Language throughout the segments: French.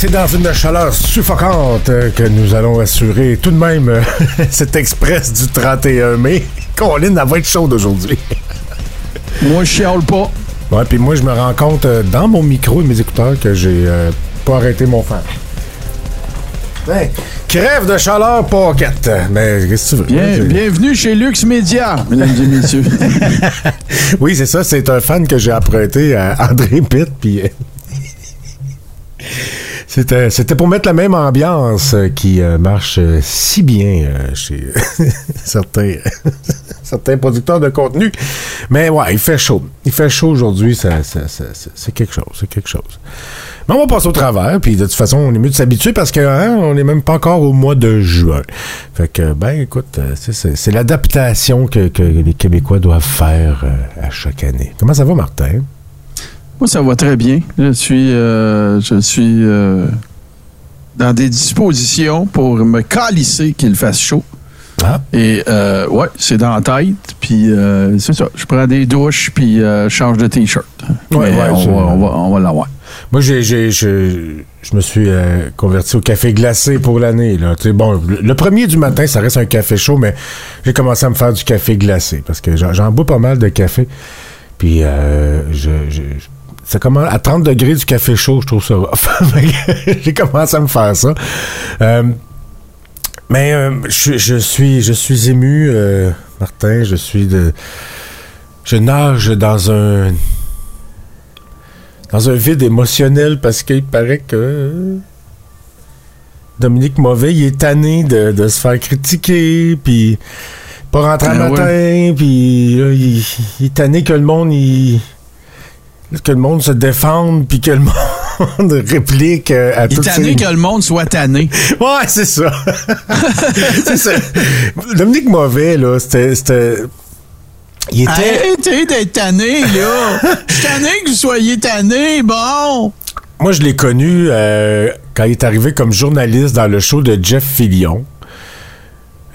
C'est dans une chaleur suffocante que nous allons assurer tout de même euh, cet express du 31 mai. Colin, elle va être chaude aujourd'hui. moi, je chiale pas. Ouais, puis moi, je me rends compte euh, dans mon micro et mes écouteurs que j'ai euh, pas arrêté mon fan. Crève de chaleur, pocket. Mais qu'est-ce que tu veux? Bien, bienvenue chez Lux Media, mesdames et messieurs. oui, c'est ça. C'est un fan que j'ai apprêté à André Pitt, puis... C'était, c'était pour mettre la même ambiance euh, qui euh, marche euh, si bien chez certains, certains producteurs de contenu. Mais ouais, il fait chaud. Il fait chaud aujourd'hui, ça, ça, c'est quelque chose, c'est quelque chose. Mais on va passer au travers, puis de toute façon, on est mieux de s'habituer parce que hein, on n'est même pas encore au mois de juin. Fait que, ben, écoute, c'est, c'est l'adaptation que, que, les Québécois doivent faire à chaque année. Comment ça va, Martin? Moi, ça va très bien. Je suis, euh, je suis euh, dans des dispositions pour me calisser qu'il fasse chaud. Ah. Et euh, ouais, c'est dans la tête. Puis c'est ça. Je prends des douches puis je change de t-shirt. Ouais, on, va, l'avoir. Moi, j'ai, je, me suis converti au café glacé pour l'année. Bon, le premier du matin, ça reste un café chaud, mais j'ai commencé à me faire du café glacé parce que j'en, bois pas mal de café. Puis je ça commence à 30 degrés du café chaud, je trouve ça J'ai commencé à me faire ça. Euh, mais euh, je, suis je suis ému, euh, Martin. Je suis de. Je nage dans un. dans un vide émotionnel parce qu'il paraît que. Dominique Mauvais, il est tanné de, se faire critiquer, puis pas rentrer à ben matin, puis il, il, est tanné que le monde, il que le monde se défende puis que le monde réplique euh, à tout Il est tanné que le monde soit tanné. Ouais, c'est ça. c'est ça. Dominique Mauvais, là, c'était. Il était. Arrêtez d'être tanné, là. Je suis tanné que vous soyez tanné, bon. Moi, je l'ai connu euh, quand il est arrivé comme journaliste dans le show de Jeff Fillion.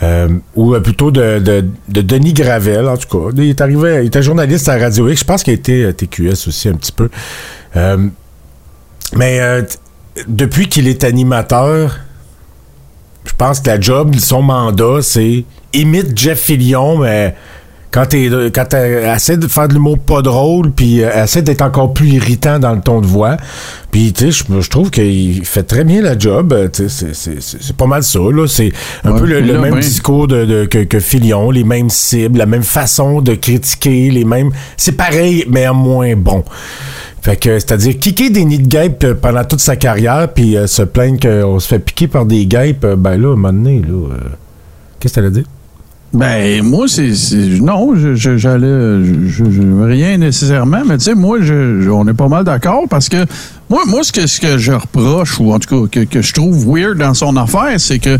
Euh, ou plutôt de, Denis Gravel, en tout cas. Il est arrivé, il était journaliste à Radio X. Je pense qu'il a été à TQS aussi un petit peu. Euh, mais euh, depuis qu'il est animateur, je pense que la job, son mandat, c'est imite Jeff Fillion, mais quand tu quand essaies de faire de l'humour pas drôle, puis euh, essaie d'être encore plus irritant dans le ton de voix, puis tu sais, je trouve qu'il fait très bien la job. Euh, c'est pas mal ça, là. C'est un peu le, même discours de, que, que Filion, les mêmes cibles, la même façon de critiquer, les mêmes. C'est pareil, mais en moins bon. Fait que, c'est-à-dire, kicker des nids de guêpes euh, pendant toute sa carrière, puis se plaindre qu'on se fait piquer par des guêpes, ben là, à un moment donné, là. Qu'est-ce que t'allais dire? Ben, moi, c'est. Non, j'allais. Je, rien nécessairement, mais tu sais, moi, on est pas mal d'accord parce que moi, moi ce, que, ce que je reproche, ou en tout cas que, je trouve weird dans son affaire, c'est que.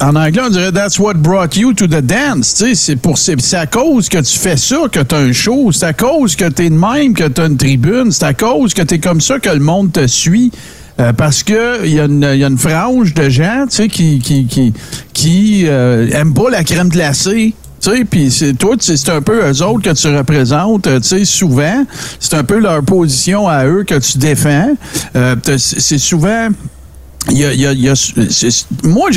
en anglais, on dirait That's what brought you to the dance. Tu sais, c'est à cause que tu fais ça que tu as un show. C'est à cause que tu es de même que tu as une tribune. C'est à cause que tu es comme ça que le monde te suit. Euh, parce que il y, a une frange de gens, tu sais, qui qui qui, qui euh, aiment pas la crème glacée. Tu sais, puis c'est toi, c'est un peu eux autres que tu représentes, tu sais, souvent. C'est un peu leur position à eux que tu défends. Euh, c'est souvent il y a, il y a, moi,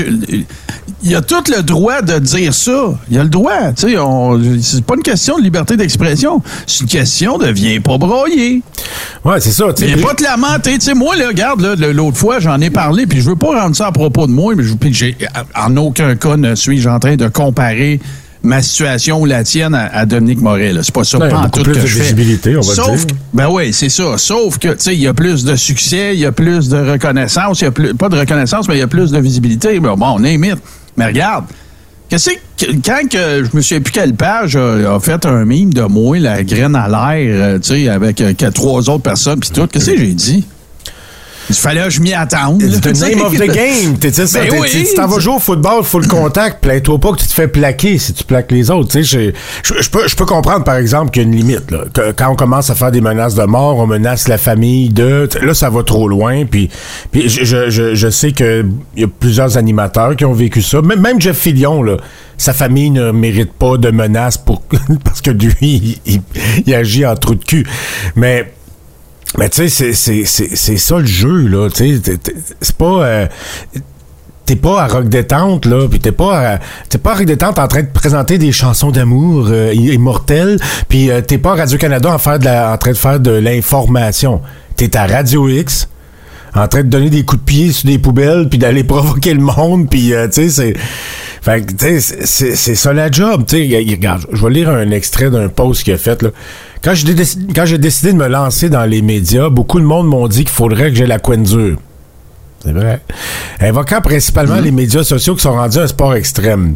il y a tout le droit de dire ça. Il y a le droit. Tu sais, c'est pas une question de liberté d'expression. C'est une question de viens pas broyer. Ouais, c'est ça. Viens pas te lamenter. Tu sais, moi, là, regarde, l'autre fois, j'en ai parlé, puis je veux pas rendre ça à propos de moi, mais je, j'ai, en aucun cas ne suis-je en train de comparer ma situation ou la tienne à, Dominique Morel. C'est pas ça ben, pas tout plus que de visibilité, on va Sauf, dire. Ben oui, c'est ça. Sauf que, tu sais, il y a plus de succès, il y a plus de reconnaissance, il y a plus, pas de reconnaissance, mais il y a plus de visibilité. bon, on imite. Mais regarde, Qu'est-ce que, quand que, je me souviens plus quelle page a, fait un mime de moi, la graine à l'air, euh, tu sais, avec euh, trois autres personnes, puis tout, qu'est-ce que j'ai dit? Il fallait que je m'y attende. The name of the game. Tu sais ça. Ben oui, tu t'en vas jouer au football, full contact, plains-toi pas que tu te fais plaquer si tu plaques les autres. Tu sais, je, peux, je peux comprendre, par exemple, qu'il y a une limite. Là. quand on commence à faire des menaces de mort, on menace la famille de... Là, ça va trop loin. Puis, puis je, je, je sais qu'il y a plusieurs animateurs qui ont vécu ça. Même, même Jeff Fillion, là, sa famille ne mérite pas de menaces pour, parce que lui, il, il agit en trou de cul. Mais Mais tu sais, c'est ça le jeu, là. Tu sais, c'est pas. Euh, t'es pas à rock détente là, puis t'es pas à, t'es pas à rock détente en train de présenter des chansons d'amour euh, immortelles, puis euh, t'es pas à Radio Canada en, faire en train de faire de l'information. T'es à Radio X en train de donner des coups de pied sur des poubelles puis d'aller provoquer le monde puis euh, tu sais c'est sais c'est ça la job tu sais regarde je vais lire un extrait d'un post qu'il a fait là quand j'ai quand j'ai décidé de me lancer dans les médias beaucoup de monde m'ont dit qu'il faudrait que j'ai la coin dure c'est vrai. Invoquant principalement mm-hmm. les médias sociaux qui sont rendus un sport extrême.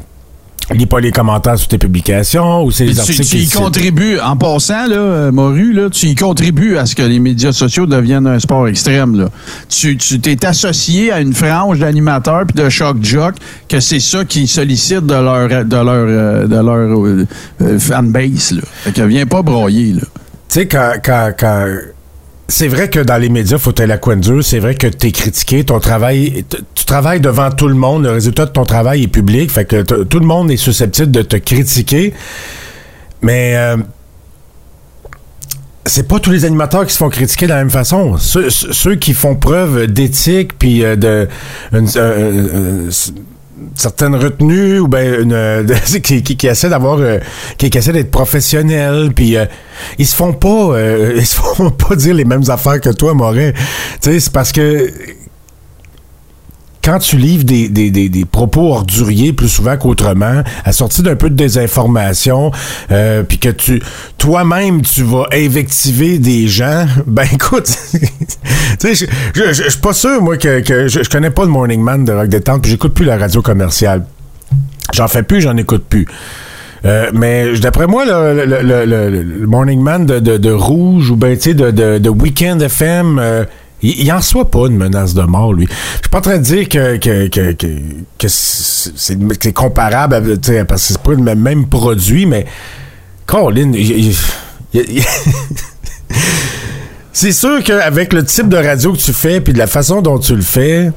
Lis pas les commentaires sur tes publications ou c'est les articles tu, tu y contribues, en passant, là, euh, Moru, là, tu y contribues à ce que les médias sociaux deviennent un sport extrême. Là. Tu t'es associé à une frange d'animateurs puis de choc jock que c'est ça qui sollicite de leur de leur euh, de leur euh, fanbase. Là. Fait que viens pas broyer. Tu sais, quand, quand, quand c'est vrai que dans les médias, faut être la coin dure. C'est vrai que tu es critiqué. Ton travail, tu travailles devant tout le monde. Le résultat de ton travail est public. Fait que tout le monde est susceptible de te critiquer. Mais euh, c'est pas tous les animateurs qui se font critiquer de la même façon. Ceux, qui font preuve d'éthique puis euh, de certaines retenues ou ben une qui, qui, essaie d'avoir euh, qui, essaie d'être professionnel puis euh, ils se font pas euh, ils se font pas dire les mêmes affaires que toi Morin. Tu sais c'est parce que quand tu livres des, des, des, propos orduriers plus souvent qu'autrement, assortis d'un peu de désinformation, euh, puis que tu toi-même tu vas invectiver des gens, ben écoute, tu sais, je suis pas sûr moi que, que je, connais pas le Morning Man de Rock Détente, puis j'écoute plus la radio commerciale. J'en fais plus, j'en écoute plus. Euh, mais d'après moi, le, le, le, Morning Man de, de, de Rouge ou ben tu sais de, de, de Weekend FM, euh, il, en soit pas une menace de mort, lui. Je suis pas en train de dire que, que, que, que, c'est comparable, parce que c'est pas le même, produit, mais Colin, c'est sûr qu'avec le type de radio que tu fais, puis de la façon dont tu le fais,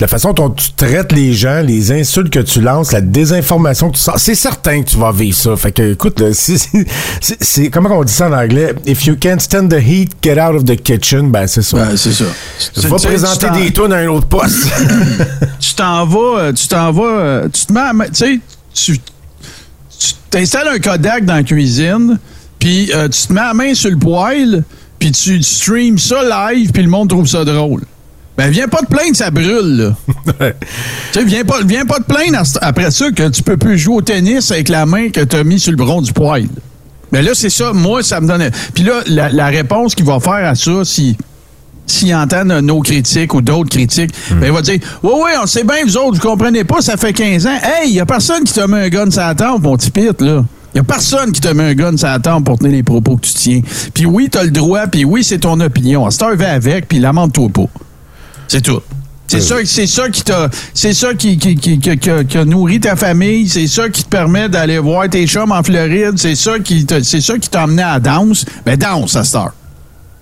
la façon dont tu traites les gens, les insultes que tu lances, la désinformation que tu sens, c'est certain que tu vas vivre ça. Fait que, écoute, c'est, comment on dit ça en anglais? If you can't stand the heat, get out of the kitchen. Ben, c'est ça. Ben, c'est ça. Tu vas présenter des tunes à un autre poste. tu t'en vas, euh, tu t'en vas, euh, tu te mets, tu sais, tu, t'installes un Kodak dans la cuisine, puis euh, tu te mets la main sur le poêle, puis tu streams ça live, puis le monde trouve ça drôle. Ben, viens pas te plaindre, ça brûle, là. tu sais, viens pas, viens pas te plaindre après ça que tu peux plus jouer au tennis avec la main que tu as mis sur le bron du poil. Mais ben là, c'est ça. Moi, ça me donne. Puis là, la, réponse qu'il va faire à ça, si s'il entend nos critiques ou d'autres critiques, ben, il va dire Oui, oui, on sait bien, vous autres, vous comprenez pas, ça fait 15 ans. Hey, il y a personne qui te met un gun sur la tempe, mon petit pit, là. Il a personne qui te met un gun sur la tempe pour tenir les propos que tu tiens. Puis oui, tu as le droit, puis oui, c'est ton opinion. À cette heure, va avec, puis lamente-toi pas. C'est tout. C'est ça, c'est ça qui t'a, c'est ça qui, qui, qui, qui, a nourri ta famille, c'est ça qui te permet d'aller voir tes chums en Floride, c'est ça qui c'est ça qui t'a amené à danse. Ben danse à Star.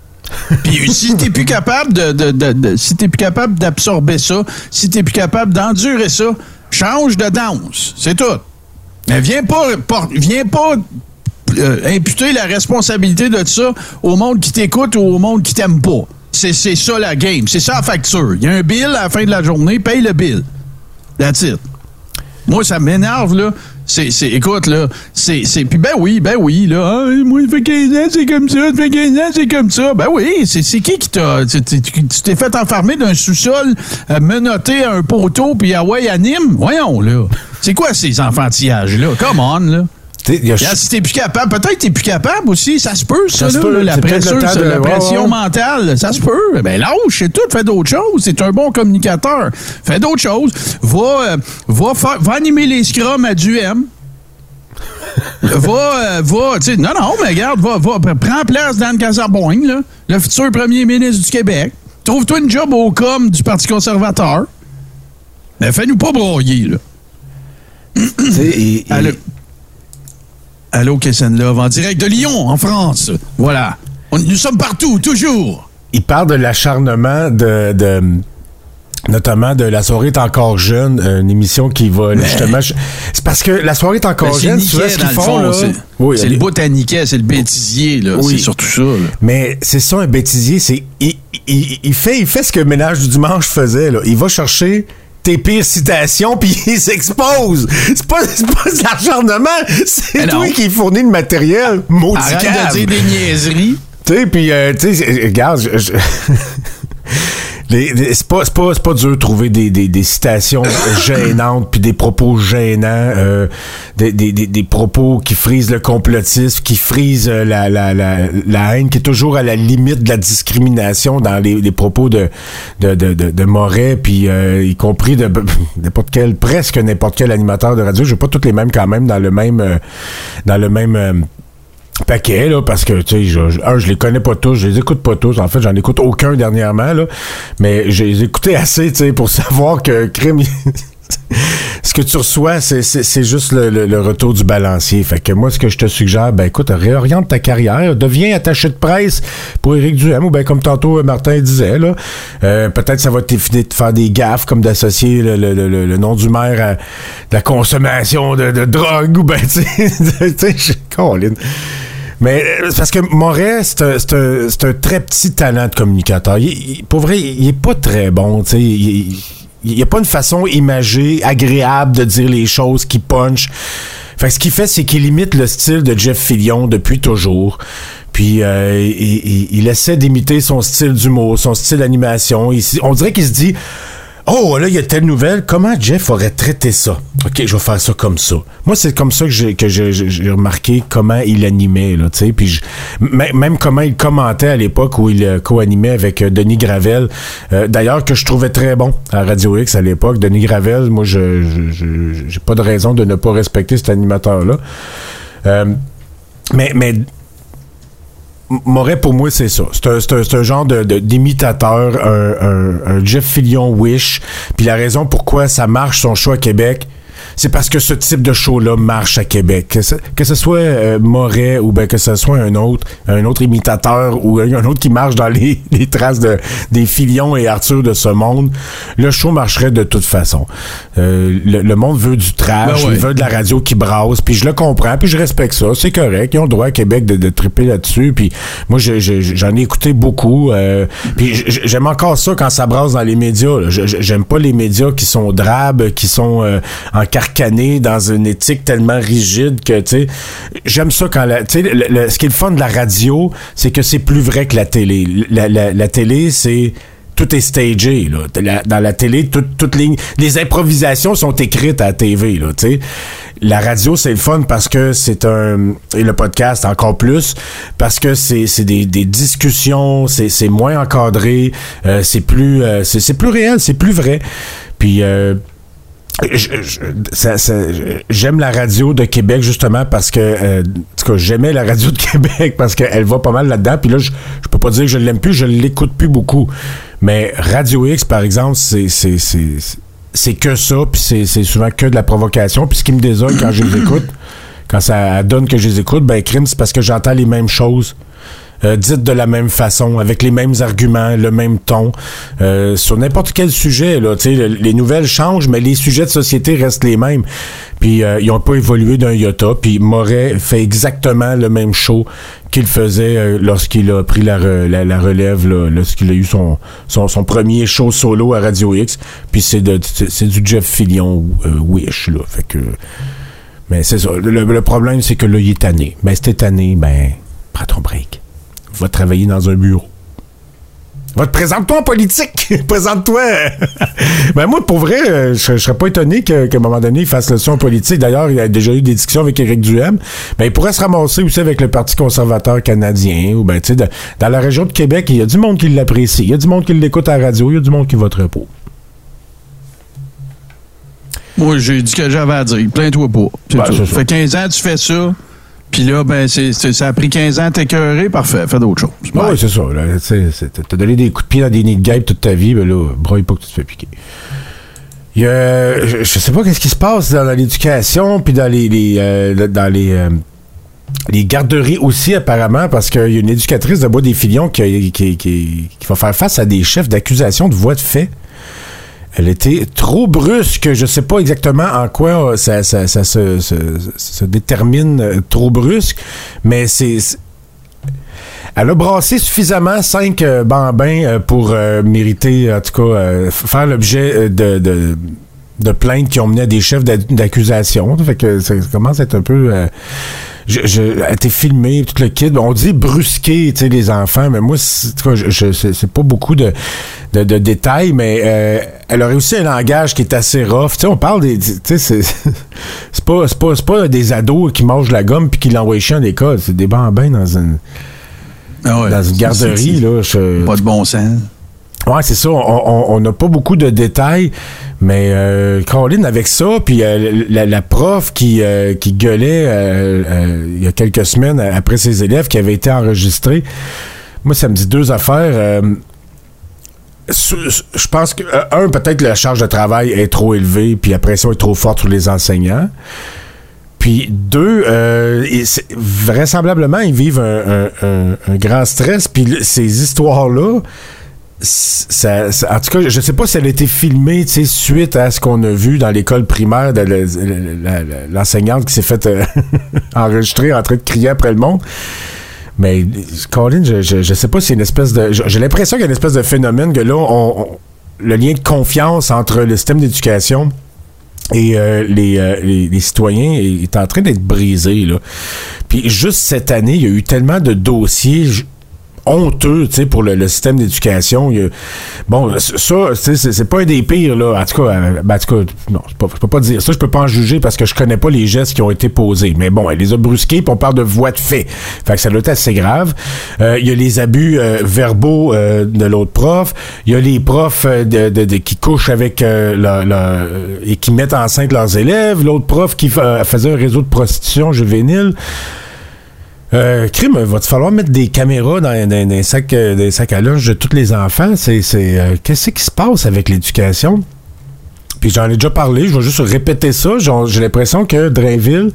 Puis si t'es plus capable de, de, de, si t'es plus capable d'absorber ça, si t'es plus capable d'endurer ça, change de danse. C'est tout. Mais viens pas, viens pas euh, imputer la responsabilité de ça au monde qui t'écoute ou au monde qui t'aime pas. C'est ça la game. C'est ça la facture. Il y a un bill à la fin de la journée, paye le bill. That's it. Moi, ça m'énerve, là. C'est, écoute, là, c'est, puis ben oui, ben oui, là, ah, moi, ça fait 15 ans, c'est comme ça, ça fait 15 ans, c'est comme ça. Ben oui, c'est, qui qui t'a, tu t'es fait enfermer d'un sous-sol, euh, menotté à un poteau, puis ah ouais, anime? Voyons, là. C'est quoi ces enfantillages-là? Come on, là si t'es plus capable, peut-être t'es plus capable aussi. Ça se peut, ça, là, la, pression, la pression mentale. Ça se peut. Ben lâche, c'est tout. Fais d'autres choses. C'est un bon communicateur. Fais d'autres choses. Va, euh, va, va animer les scrums à du M. va, euh, va, tu sais, non, non, mais regarde, va, va, prends place dans le là, le futur premier ministre du Québec. Trouve-toi une job au com du Parti conservateur. Mais fais-nous pas broyer, là. et, Allô, Kessen Love, en direct de Lyon, en France. Voilà. nous sommes partout, toujours. Il parle de l'acharnement de, notamment de La soirée est encore jeune, une émission qui va justement. C'est parce que La soirée est encore Ben, jeune, c'est tu vois ce qu'ils le font, fond, là. c'est- Oui, C'est elle le botaniquet, c'est le bêtisier, là. Oui. C'est surtout ça, là. Mais c'est ça, un bêtisier, c'est. Il, il- il fait, il fait ce que Ménage du Dimanche faisait, là. Il va chercher tes pires citations, puis il s'expose. C'est pas, c'est pas de l'acharnement, c'est toi qui fournit le matériel. Maudit Arrête de dire des niaiseries. Tu sais, puis, euh, tu sais, regarde, je- c'est pas, pas, pas dur de trouver des, des, des citations gênantes, puis des propos gênants, euh, des, des, des, propos qui frisent le complotisme, qui frisent euh, la, la, la, la haine, qui est toujours à la limite de la discrimination dans les, les propos de, de, de, de, de Moret, puis euh, y compris de n'importe quel, presque n'importe quel animateur de radio. Je pas toutes les mêmes quand même dans le même, euh, dans le même euh, paquet, là, parce que, tu sais, je, je- un, je les connais pas tous, je les écoute pas tous. En fait, j'en écoute aucun dernièrement, là. Mais j'ai les écouté assez, tu sais, pour savoir que crime. Ce que tu reçois, c'est- juste le, retour du balancier. Fait que moi, ce que je te suggère, ben écoute, réoriente ta carrière, deviens attaché de presse pour Éric Duhem, ou ben comme tantôt euh, Martin disait, là. Euh, Peut-être ça va t'éviter de faire des gaffes, comme d'associer le, nom du maire à de la consommation de, drogue, ou ben, tu sais. Mais euh, parce que Moret, c'est un, très petit talent de communicateur. Pour vrai, il est pas très bon. tu sais. Il, n'y a pas une façon imagée, agréable de dire les choses qui punch. Fait ce qu'il fait, c'est qu'il imite le style de Jeff Fillion depuis toujours. Puis euh, il, il- essaie d'imiter son style d'humour, son style d'animation. On dirait qu'il se dit Oh, là, il y a telle nouvelle. Comment Jeff aurait traité ça? OK, je vais faire ça comme ça. Moi, c'est comme ça que j'ai, que j'ai, j'ai- remarqué comment il animait, là, tu sais. Puis je- même comment il commentait à l'époque où il euh, co-animait avec euh, Denis Gravel. Euh, d'ailleurs, que je trouvais très bon à Radio X à l'époque. Denis Gravel, moi, je, je- j'ai pas de raison de ne pas respecter cet animateur-là. Euh, mais, mais Moret, pour moi, c'est ça. C'est un, un- un genre de, de- d'imitateur, un, un- un Jeff Fillion Wish. Puis la raison pourquoi ça marche, son choix à Québec, c'est parce que ce type de show-là marche à Québec. Que ce, que ce soit euh, Moret ou ben que ce soit un autre, un autre imitateur ou un autre qui marche dans les, les traces de, des Filions et Arthur de ce monde, le show marcherait de toute façon. Euh, le, le monde veut du trash, Ben ouais. il veut de la radio qui brasse, puis je le comprends, puis je respecte ça, c'est correct, ils ont le droit à Québec de, de triper là-dessus, puis moi je- je- j'en ai écouté beaucoup, euh, puis j'aime encore ça quand ça brasse dans les médias. J'aime pas les médias qui sont drabes, qui sont euh, dans une éthique tellement rigide que tu sais, j'aime ça quand la, tu sais, ce qui est le fun de la radio, c'est que c'est plus vrai que la télé. La, la- la télé, c'est tout est stagé. Là. Dans la télé, tout- toutes les, les improvisations sont écrites à la TV. Là, tu sais. la radio, c'est le fun parce que c'est un... Et le podcast, encore plus, parce que c'est des, des discussions, c'est moins encadré, euh, c'est plus, euh, c'est plus réel, c'est plus vrai. Puis... euh, j'aime la radio de Québec justement parce que euh, j'aimais la radio de Québec parce qu'elle va pas mal là-dedans. Puis là je, je peux pas dire que je l'aime plus je l'écoute plus beaucoup. Mais Radio X par exemple c'est c'est c'est que ça puis c'est c'est souvent que de la provocation. Puis ce qui me désole quand je les écoute quand ça donne que je les écoute ben crime c'est parce que j'entends les mêmes choses euh, dites de la même façon, avec les mêmes arguments, le même ton, euh, sur n'importe quel sujet. Là, les nouvelles changent, mais les sujets de société restent les mêmes. Puis euh, ils n'ont pas évolué d'un iota. Puis Moret fait exactement le même show qu'il faisait euh, lorsqu'il a pris la, la, relève, lorsqu'il a eu son, premier show solo à Radio X. Puis c'est du Jeff Fillion euh, Wish. Là. Fait que... Mais c'est le problème, c'est que là, il est tanné. Ben, c'était tanné, ben, prends ton break. Va travailler dans un bureau. Va te présente-toi en politique. Présente-toi. ben moi, pour vrai, euh, je, je serais pas étonné que- qu'à un moment donné, il fasse le son en politique. D'ailleurs, il y a déjà eu des discussions avec Éric Duhem. Ben, il pourrait se ramasser aussi avec le Parti conservateur canadien. Ou ben, tu sais, dans la région de Québec, il y a du monde qui l'apprécie. Il y a du monde qui l'écoute à la radio. Il y a du monde qui voterait pour. Moi, j'ai dit ce que j'avais à dire. Plains-toi pas. Ben, ça. fait 15 ans que tu fais ça. Puis là, ben, c'est, c'est- ça a pris 15 ans à t'écœurer. Parfait. Fais d'autres choses. Ah Bye. oui, c'est ça. là. C'est- T'as donné des coups de pied dans des nids de guêpes toute ta vie, ben là, broye pas que tu te fais piquer. Il y a, je, je sais pas qu'est-ce qui se passe dans, l'éducation, puis dans les, les, euh, dans les, euh, les garderies aussi, apparemment, parce qu'il y a une éducatrice de Bois des Filions qui, qui, qui, qui va faire face à des chefs d'accusation de voies de fait. Elle était trop brusque. Je sais pas exactement en quoi ça, ça, se, détermine euh, trop brusque, mais c'est. Elle a brassé suffisamment cinq euh, bambins euh, pour euh, mériter, en tout cas, euh, faire l'objet de, plaintes qui ont mené à des chefs d'a- d'accusation. Ça commence à être un peu. euh, je, je, été filmée, tout le kit. On dit brusquer, tu sais, les enfants, mais moi, c'est, en pas beaucoup de, de, de détails, mais euh, elle aurait aussi un langage qui est assez rough. Tu sais, on parle des, tu sais, c'est, c'est pas, c'est pas, c'est pas des ados qui mangent la gomme puis qui l'envoient chier à l'école. C'est des bambins dans une, Ah ouais. dans une garderie, là. Je- Pas de bon sens. Ouais, c'est ça. On- n'a pas beaucoup de détails, mais euh, Caroline, avec ça, puis euh, la, prof qui, euh, gueulait euh, il y a quelques semaines après ses élèves qui avaient été enregistrés, moi, ça me dit deux affaires. Je pense que, un, peut-être la charge de travail est trop élevée, puis la pression est trop forte sur les enseignants. Puis deux, vraisemblablement, ils vivent un, un- grand stress. Puis ces histoires-là, en tout cas, je sais pas si elle a été filmée suite à ce qu'on a vu dans l'école primaire de l'enseignante qui s'est faite euh, enregistrer en train de crier après le monde. Mais Colin, je, je, sais pas si c'est une espèce de. J'ai l'impression qu'il y a une espèce de phénomène que là, on- le lien de confiance entre le système d'éducation et euh, les, euh, les, les citoyens est, est en train d'être brisé. Là. Puis juste cette année, il y a eu tellement de dossiers honteux, tu sais, pour le, le système d'éducation. Bon, ça, c'est pas un des pires, là. En tout cas, euh, ben, en tout cas, non, je peux- peux pas dire ça, je peux pas en juger parce que je connais pas les gestes qui ont été posés. Mais bon, elle les a brusqués, puis on parle de voie de fait. Fait que ça doit être assez grave. Euh, Il y a les abus euh, verbaux euh, de l'autre prof. Il y a les profs euh, de, de- de- qui couchent avec leur- euh, et qui mettent enceinte leurs élèves. L'autre prof qui fa- faisait un réseau de prostitution juvénile. Euh, crime, va-t-il falloir mettre des caméras dans, les sacs, euh, les sacs à linge de tous les enfants? C'est, euh, qu'est-ce qui se passe avec l'éducation? Puis j'en ai déjà parlé, je vais juste répéter ça. J'ai l'impression que Drainville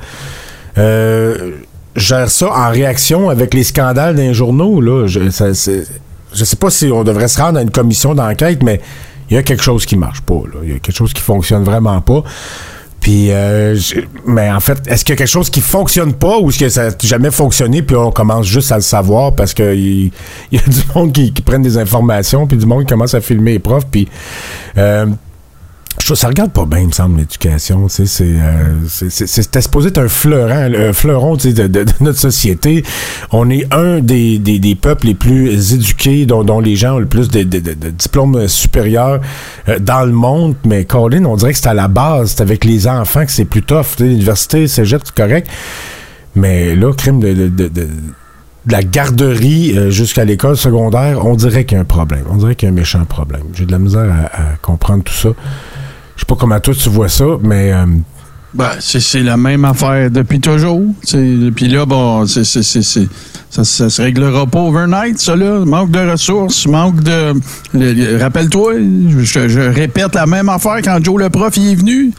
euh, gère ça en réaction avec les scandales d'un journaux. Là. Je, je sais pas si on devrait se rendre à une commission d'enquête, mais il y a quelque chose qui marche pas. Il y a quelque chose qui fonctionne vraiment pas. Puis, euh, mais en fait, est-ce qu'il y a quelque chose qui fonctionne pas ou est-ce que ça n'a jamais fonctionné puis on commence juste à le savoir parce qu'il il y a du monde qui, qui prennent des informations puis du monde qui commence à filmer les profs puis euh, je ça regarde pas bien, il me semble, l'éducation. C'est euh, supposé être un fleuron, un fleuron de, notre société. On est un des, des, des peuples les plus éduqués, dont, dont les gens ont le plus de, de- diplômes supérieurs euh, dans le monde. Mais Colin, on dirait que c'est à la base. C'est avec les enfants que c'est plus tough. L'université, c'est correct. Mais là, crime de, de, la garderie euh, jusqu'à l'école secondaire, on dirait qu'il y a un problème. On dirait qu'il y a un méchant problème. J'ai de la misère à comprendre tout ça. Je sais pas comment toi tu vois ça, mais euh, Ben, c'est la même affaire depuis toujours. Puis là, bon, c'est ça, ça se réglera pas overnight, ça, là. Manque de ressources, manque de. le- le- Rappelle-toi, je, je répète la même affaire quand Joe le prof il est venu.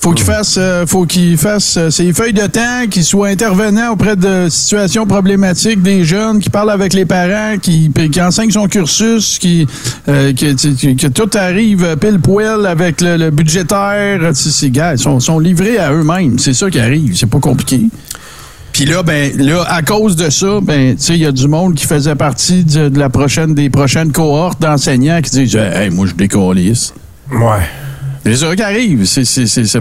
Faut qu'il fasse, euh, faut qu'il fasse euh, ses feuilles de temps, qu'il soit intervenant auprès de situations problématiques des jeunes, qui parle avec les parents, qui, qui enseigne son cursus, qui, euh, que, que- que tout arrive pile poil avec le, le budgétaire. Ces gars, ils sont, sont livrés à eux-mêmes. C'est ça qui arrive. C'est pas compliqué. Puis là, ben, là, à cause de ça, ben, tu sais, il y a du monde qui faisait partie de, de la prochaine, des prochaines cohortes d'enseignants qui disent, hey, moi, je décollisse. ouais. C'est ça qui arrive. C'est, c'est,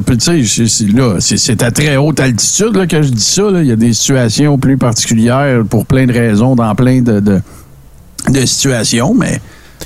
à très haute altitude là, que je dis ça. Il y a des situations plus particulières pour plein de raisons dans plein de, de, situations, mais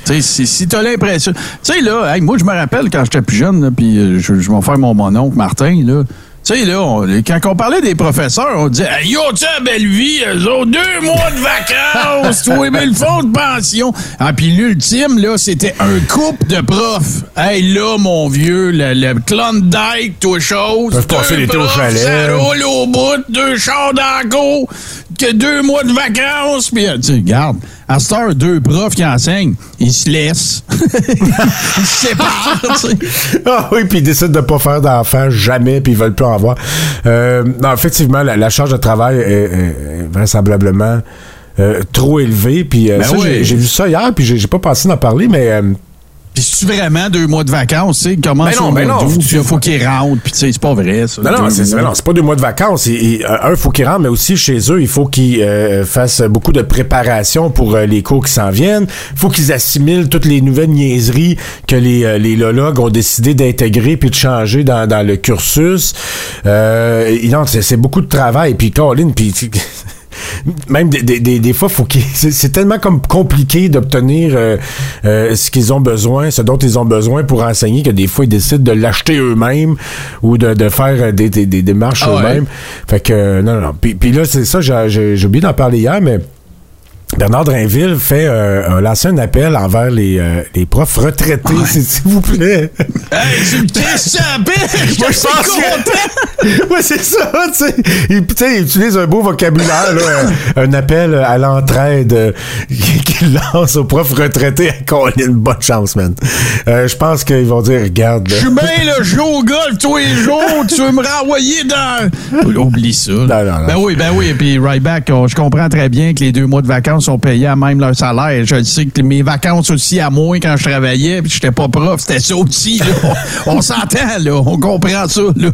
tu sais, si, si tu as l'impression. Tu sais, là, moi, je me rappelle quand j'étais plus jeune, puis euh, je, je vais faire mon mononcle Martin, là. Tu sais, là, on- quand on parlait des professeurs, on disait Hey, Yo, tu belle vie, eux autres, deux mois de vacances, toi, mais le fonds de pension. Ah, puis l'ultime, là, c'était un couple de profs. Hey, là, mon vieux, le, le Klondike, toi, chose. Peuvent passer l'été au chalet. Ça roule au bout, deux chars dans la cour, que deux mois de vacances. Puis, euh, tu sais, regarde, à cette heure, deux profs qui enseignent, ils se laissent. ils se séparent, tu sais. Ah oui, puis ils décident de pas faire d'enfants jamais, puis ils veulent plus en avoir. Euh, non, effectivement, la, la charge de travail est, est- est vraisemblablement euh, trop élevée. Puis euh, Ben oui. j'ai- vu ça hier, puis j'ai pas pensé d'en parler, mais Puis c'est vraiment deux mois de vacances, tu sais, comment Ben non, ben non, faut- il faut qu'ils rentrent, puis tu sais, c'est pas vrai, ça. Non, non, deux c'est ben non, c'est pas deux mois de vacances. Et, et, euh, un, il faut qu'ils rentrent, mais aussi chez eux, il faut qu'ils euh, fassent beaucoup de préparation pour euh, les cours qui s'en viennent. Il faut qu'ils assimilent toutes les nouvelles niaiseries que les, euh, les lologues ont décidé d'intégrer puis de changer dans, dans le cursus. Euh, non, c'est c'est beaucoup de travail. Puis Caroline, puis même des, des, des, des fois, faut qu'ils- c'est tellement comme compliqué d'obtenir euh, euh, ce qu'ils ont besoin, ce dont ils ont besoin pour enseigner que des fois ils décident de l'acheter eux-mêmes ou de, de faire euh, des, des, des démarches Ah ouais. eux-mêmes. Fait que euh, non, non, non. Puis, puis là, c'est ça, j'ai- j'ai j'ai oublié d'en parler hier, mais Bernard Drainville fait euh, un, lance un appel envers les, euh, les profs retraités, s'il s'il vous plaît. Hey, tu me je Moi, je suis pense content. que. ouais, c'est ça, tu sais. Il, il utilise un beau vocabulaire, là, un, appel à l'entraide euh, qu'il lance aux profs retraités. Qu'on ait une bonne chance, man. Euh, je pense qu'ils vont dire, regarde. Je suis bien, là, je joue au golf tous les jours, tu veux me renvoyer dans... Oublie ça. non, non. Ben oui, ben oui. Puis Ryback, on- je comprends très bien que les deux mois de vacances sont payés à même leur salaire. Je sais que mes vacances aussi à moi quand je travaillais, puis j'étais pas prof, c'était ça aussi. Là. On, on s'entend, là. On comprend ça, là.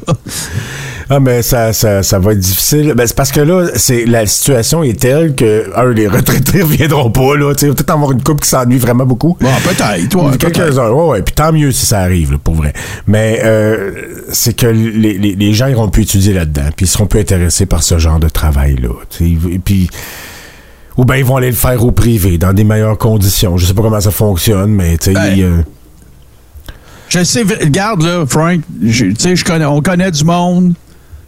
Ah, mais ça, ça, ça va être difficile. Ben, c'est parce que là, c'est, la situation est telle que, un, les retraités reviendront pas, là. Tu peut-être avoir une couple qui s'ennuie vraiment beaucoup. Bon, peut-être, ouais, peut-être. Quelques-uns, ouais, ouais. Puis tant mieux si ça arrive, là, pour vrai. Mais euh, c'est que les, les, les gens iront plus étudier là-dedans, puis ils seront plus intéressés par ce genre de travail-là. puis, ou bien ils vont aller le faire au privé, dans des meilleures conditions. Je sais pas comment ça fonctionne, mais tu sais, Ben, euh, Je sais, regarde, là, Frank, tu sais, connais, on connaît du monde.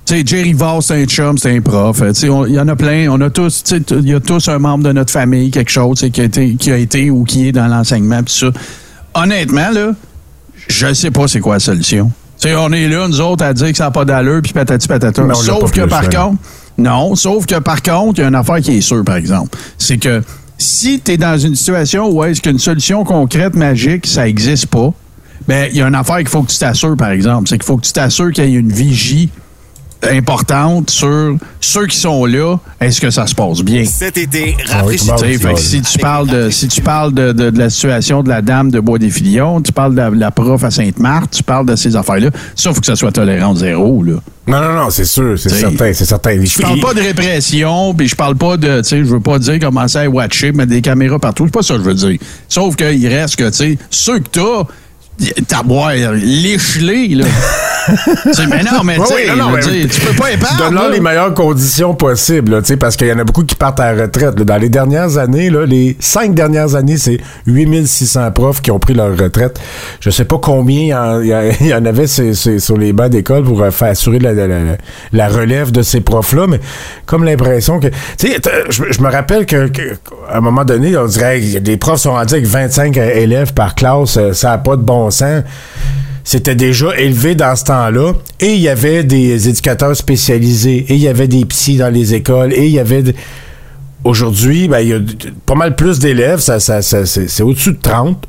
Tu sais, Jerry Voss, c'est un chum, c'est un prof. Tu sais, on- il y en a plein. On a tous, tu sais, t- il y a tous un membre de notre famille, quelque chose, qui a été, qui a été ou qui est dans l'enseignement, pis ça. Honnêtement, là, je sais pas c'est quoi la solution. Tu sais, on est là, nous autres, à dire que ça n'a pas d'allure, puis patati patata. Sauf que, par contre, non, sauf que, par contre, il y a une affaire qui est sûre, par exemple. C'est que si tu es dans une situation où est-ce qu'une solution concrète, magique, ça n'existe pas, ben, il y a une affaire qu'il faut que tu t'assures, par exemple. C'est qu'il faut que tu t'assures qu'il y ait une vigie importante sur ceux qui sont là. Est-ce que ça se passe bien? Cet été, Ah oui, rafraîchis comment- Tu sais, fait que si tu parles de si tu parles de, de- de la situation de la dame de Bois des Filions, tu parles de la, la prof à Sainte-Marthe, tu parles de ces affaires-là, ça faut que ça soit tolérant de zéro là. non, non, non, c'est sûr, c'est certain, c'est certain. Je parle pas de répression, puis je parle pas de, tu sais, je veux pas dire commencer à watcher, mettre des caméras partout, c'est pas ça que je veux dire. Sauf qu'il reste que, tu sais, ceux que t'as, t'as boire l'échelé, là. Tu sais, mais non, mais non, non, mais- tu peux pas épargner. Donne-leur les meilleures conditions possibles, là, tu sais, parce qu'il y en a beaucoup qui partent à la retraite. là. Dans les dernières années, là, les cinq dernières années, c'est 8600 profs qui ont pris leur retraite. Je sais pas combien il y y en- avait c'est sur les bancs d'école pour euh, faire assurer la, la- la- la relève de ces profs-là, mais comme l'impression que... Tu sais, je, me rappelle que, que- à un moment donné, on dirait que des profs sont rendus avec 25 élèves par classe, euh, ça n'a pas de bon c'était déjà élevé dans ce temps-là. Et il y avait des éducateurs spécialisés, et il y avait des psys dans les écoles, et il y avait... Aujourd'hui, ben, il y a pas mal plus d'élèves, ça, c'est au-dessus de 30.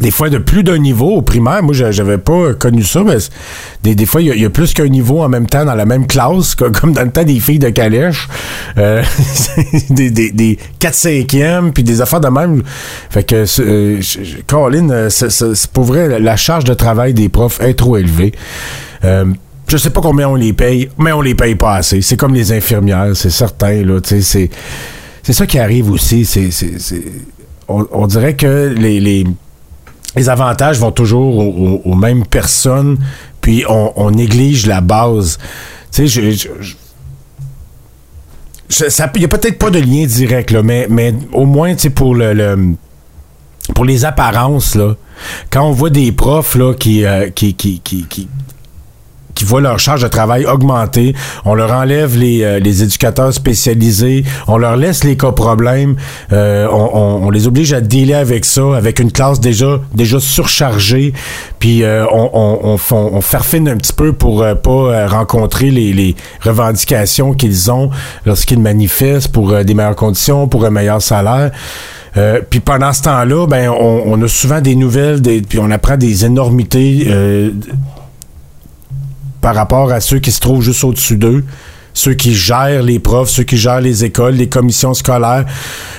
Des fois, de plus d'un niveau au primaire. Moi, j'a- j'avais pas connu ça, mais des, des fois, il y a- plus qu'un niveau en même temps dans la même classe, co- comme dans le temps des filles de calèche. Euh, des, des, des 4-5e, puis des affaires de même. Fait que, euh, Caroline, euh, c'est- pour vrai, la charge de travail des profs est trop élevée. Euh, je sais pas combien on les paye, mais on les paye pas assez. C'est comme les infirmières, c'est certain, là. Tu c'est, ça qui arrive aussi. C'est- on, on dirait que les, les, les avantages vont toujours aux, mêmes personnes, puis on, néglige la base. Tu sais, il y a peut-être pas de lien direct, là, mais, mais au moins, pour le, pour les apparences, là, quand on voit des profs là, qui, euh, qui, qui, qui, qui voient leur charge de travail augmenter, on leur enlève les, euh, les éducateurs spécialisés, on leur laisse les cas problèmes, euh, on, on- on les oblige à dealer avec ça, avec une classe déjà déjà surchargée, puis euh, on, on, on, farfine un petit peu pour euh, pas euh, rencontrer les, les revendications qu'ils ont lorsqu'ils manifestent pour euh, des meilleures conditions, pour un meilleur salaire. Euh, puis pendant ce temps-là, ben on, on a souvent des nouvelles, des, puis on apprend des énormités euh, par rapport à ceux qui se trouvent juste au-dessus d'eux. ceux qui gèrent les profs, ceux qui gèrent les écoles, les commissions scolaires.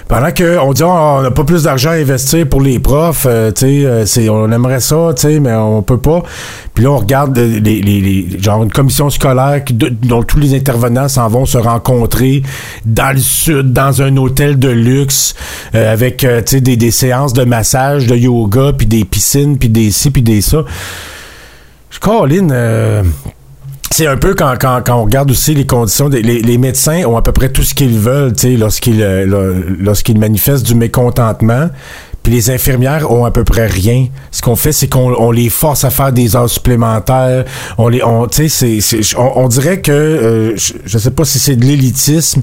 Pendant qu'on dit oh, on n'a pas plus d'argent à investir pour les profs, euh, tu sais, on aimerait ça, mais on peut pas. Puis là, on regarde les, les, genre une commission scolaire dont tous les intervenants s'en vont se rencontrer dans le sud, dans un hôtel de luxe, avec tu sais des, des séances de massage, de yoga, puis des piscines, puis des ci, puis des ça. Colin, euh, c'est un peu quand, quand, on regarde aussi les conditions. les, médecins ont à peu près tout ce qu'ils veulent lorsqu'ils euh, lorsqu'ils manifestent du mécontentement. Puis les infirmières ont à peu près rien. Ce qu'on fait, c'est qu'on les force à faire des heures supplémentaires. On les, on, on, dirait que, euh, je, je sais pas si c'est de l'élitisme,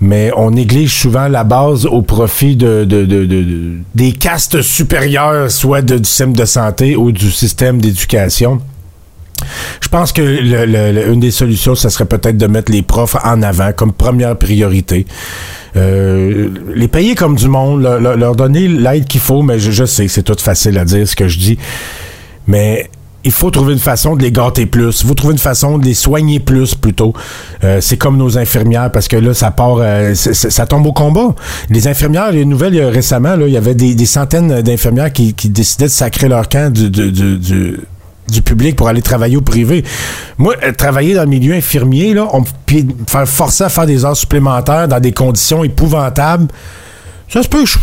mais on néglige souvent la base au profit de, des castes supérieures, soit du système de santé ou du système d'éducation. Je pense que le, une des solutions, ce serait peut-être de mettre les profs en avant comme première priorité. Euh, les payer comme du monde, leur, donner l'aide qu'il faut, mais je sais, c'est tout facile à dire ce que je dis. Mais il faut trouver une façon de les gâter plus. Il faut trouver une façon de les soigner plus, plutôt. Euh, c'est comme nos infirmières, parce que là, ça part, euh, ça tombe au combat. Les infirmières, les nouvelles euh, récemment, là, il y avait des, centaines d'infirmières qui, décidaient de sacrer leur camp du, public pour aller travailler au privé. Moi, travailler dans le milieu infirmier, là, on, faire forcer à faire des heures supplémentaires dans des conditions épouvantables. Ça se peut, je,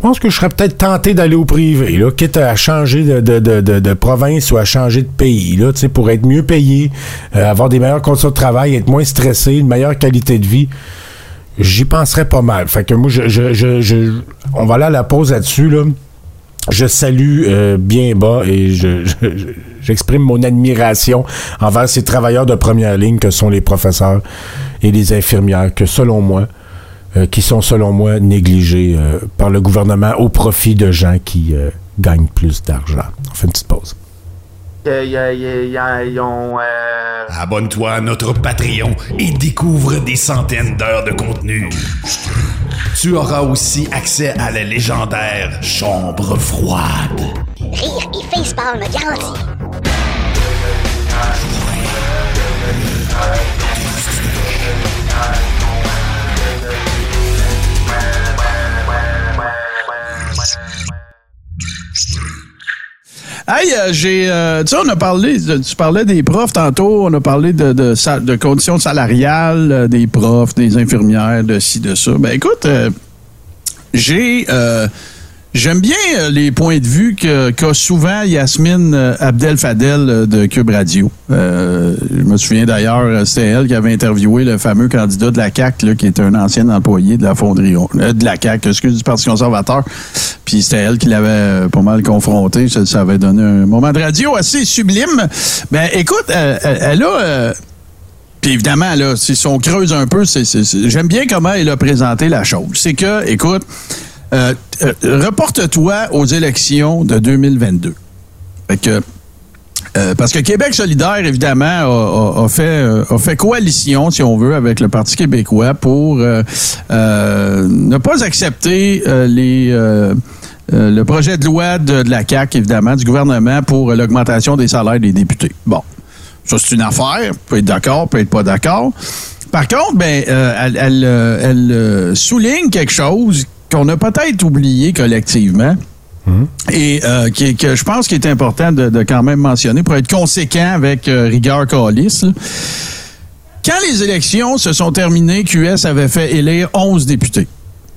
pense que je serais peut-être tenté d'aller au privé, là, quitte à changer de, province ou à changer de pays, là, pour être mieux payé, euh, avoir des meilleures conditions de travail, être moins stressé, une meilleure qualité de vie. J'y penserais pas mal. Fait que moi, je, je, on va aller à la pause là-dessus, là. Je salue euh, bien bas et j'exprime mon admiration envers ces travailleurs de première ligne que sont les professeurs et les infirmières, que selon moi, euh, qui sont, selon moi, négligés euh, par le gouvernement au profit de gens qui euh, gagnent plus d'argent. On fait une petite pause. Abonne-toi à notre Patreon et découvre des centaines d'heures de contenu. Tu auras aussi accès à la légendaire Chambre froide. Rire et facepalm garantie. Hey, euh, j'ai. Euh, tu sais, on a parlé. Tu parlais des profs tantôt. On a parlé de, de, de conditions salariales euh, des profs, des infirmières, de ci, de ça. Ben, écoute, j'ai. J'aime bien euh, les points de vue qu'a souvent Yasmine euh, Abdel Fadel euh, de Cube Radio. je me souviens d'ailleurs, c'était elle qui avait interviewé le fameux candidat de la CAC, qui était un ancien employé de la fonderie de la CAC, excuse du Parti conservateur. Puis c'était elle qui l'avait pas mal confronté. Ça, avait donné un moment de radio assez sublime. Ben écoute, elle, a puis évidemment, là, si on creuse un peu, j'aime bien comment elle a présenté la chose. C'est que, écoute, euh, euh, reporte-toi aux élections de 2022. Euh, parce que Québec solidaire, évidemment, a, fait, coalition, si on veut, avec le Parti québécois pour ne pas accepter le projet de loi de, la CAQ, évidemment, du gouvernement pour l'augmentation des salaires des députés. Bon, ça, c'est une affaire. Peut être d'accord, peut être pas d'accord. Par contre, ben, elle souligne quelque chose qu'on a peut-être oublié collectivement. Mhm. Et euh, que je pense qu'il est important de, quand même mentionner pour être conséquent avec euh, rigueur Calis. Quand les élections se sont terminées, QS avait fait élire 11 députés.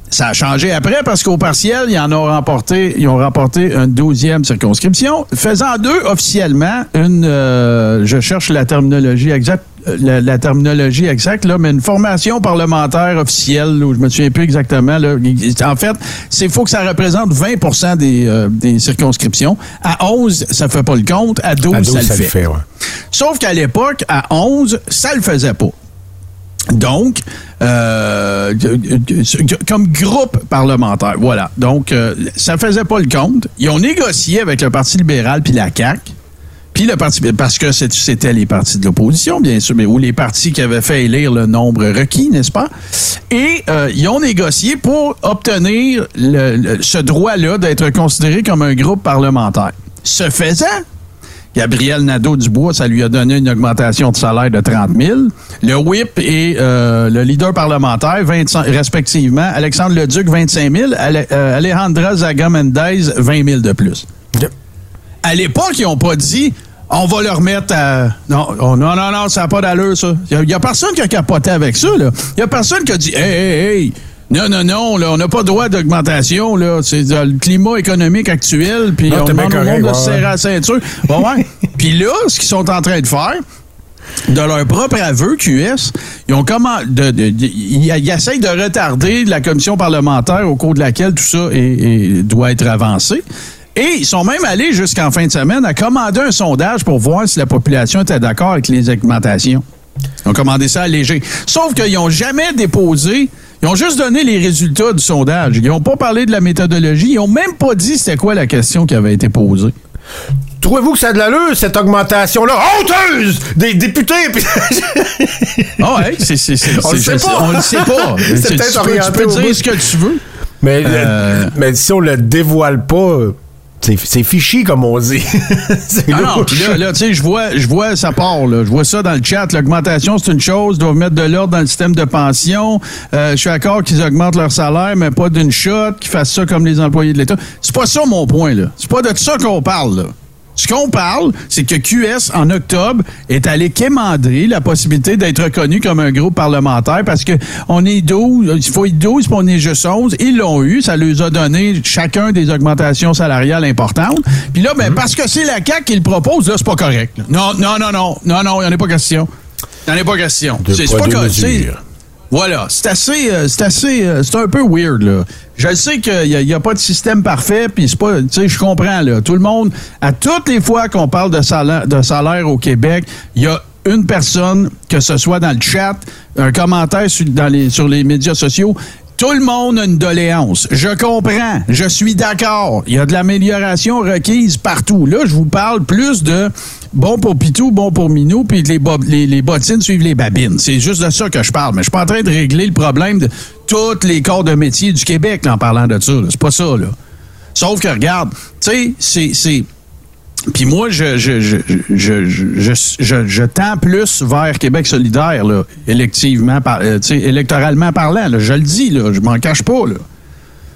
Ça a changé après parce qu'au partiel, ils en ont remporté, ils ont remporté une douzième circonscription, faisant d'eux officiellement une, euh, je cherche la terminologie exacte, la, terminologie exacte, là, mais une formation parlementaire officielle, où je me souviens plus exactement. Là. En fait, c'est faut que ça représente 20% des, euh, des circonscriptions. À 11, ça fait pas le compte. À 12, ça, le fait. Sauf qu'à l'époque, à 11, ça le faisait pas. Donc, euh, comme groupe parlementaire, voilà. Donc, euh, ça faisait pas le compte. Ils ont négocié avec le Parti libéral puis la CAQ puis le parti, parce que c'était les partis de l'opposition, bien sûr, mais ou les partis qui avaient fait élire le nombre requis, n'est-ce pas? Et euh, ils ont négocié pour obtenir ce droit-là d'être considéré comme un groupe parlementaire. Ce faisant, Gabriel Nadeau-Dubois, ça lui a donné une augmentation de salaire de 30 000. Le whip et euh, le leader parlementaire, 25, respectivement. Alexandre Leduc, 25 000. Ale- euh, Alejandra Zaga-Mendez, 20 000 de plus. À l'époque, ils n'ont pas dit on va le remettre à. Non, oh, non, non, non, ça n'a pas d'allure, ça. Il n'y a, personne qui a capoté avec ça, là. Il n'y a personne qui a dit Hey, hey, hey. Non, non, non, là, on n'a pas droit d'augmentation, là. C'est le climat économique actuel, puis on demande au monde de ouais, serrer la ceinture. Ouais, ouais. puis là, ce qu'ils sont en train de faire, de leur propre aveu, QS, ils ont comment de, de- de- ils, ils essayent de retarder la commission parlementaire au cours de laquelle tout ça est- est- doit être avancé. Et ils sont même allés jusqu'en fin de semaine à commander un sondage pour voir si la population était d'accord avec les augmentations. Ils ont commandé ça léger. Sauf qu'ils n'ont jamais déposé, ils ont juste donné les résultats du sondage. Ils n'ont pas parlé de la méthodologie. Ils n'ont même pas dit c'était quoi la question qui avait été posée. Trouvez-vous que ça a de l'allure, cette augmentation-là? Honteuse des députés? Ah ouais, c'est, c'est, c'est, On le sait pas. On le sait pas. C'est peut-être tu peux- Tu peux dire ce que tu veux. mais, Euh. mais si on le dévoile pas, c'est fichi, comme on dit. c'est non, puis là, là tu sais, je vois, je vois ça part, là. Je vois ça dans le chat. L'augmentation, c'est une chose. Ils doivent mettre de l'ordre dans le système de pension. Euh, je suis d'accord qu'ils augmentent leur salaire, mais pas d'une shot, qu'ils fassent ça comme les employés de l'État. C'est pas ça mon point, là. C'est pas de ça qu'on parle, là. Ce qu'on parle, c'est que QS, en octobre, est allé quémander la possibilité d'être reconnu comme un groupe parlementaire parce que on est 12, il faut être 12 puis on est juste 11. Ils l'ont eu, ça leur a donné chacun des augmentations salariales importantes. Puis là, ben, parce que c'est la CAQ qui le propose, là, c'est pas correct. là. Non, non, non, non, non, non, il n'y en a pas question. Il n'y en a pas question. C'est pas deux correct. Voilà, c'est assez, euh, c'est assez, euh, c'est un peu weird là. Je sais qu'il n'y a, pas de système parfait, puis c'est pas, tu sais, je comprends là. Tout le monde, à toutes les fois qu'on parle de salaire, au Québec, il y a une personne, que ce soit dans le chat, un commentaire sur, les, sur les médias sociaux. Tout le monde a une doléance. Je comprends. Je suis d'accord. Il y a de l'amélioration requise partout. Là, je vous parle plus de bon pour Pitou, bon pour Minou, puis les, bo- les, les bottines suivent les babines. C'est juste de ça que je parle. Mais je suis pas en train de régler le problème de tous les corps de métier du Québec en parlant de ça. C'est pas ça, là. Sauf que, regarde, tu sais, c'est-. Puis moi, je, je, je, je, je, tends plus vers Québec solidaire, là, électivement, par, euh, électoralement parlant. Je le dis, là, je m'en cache pas. Là.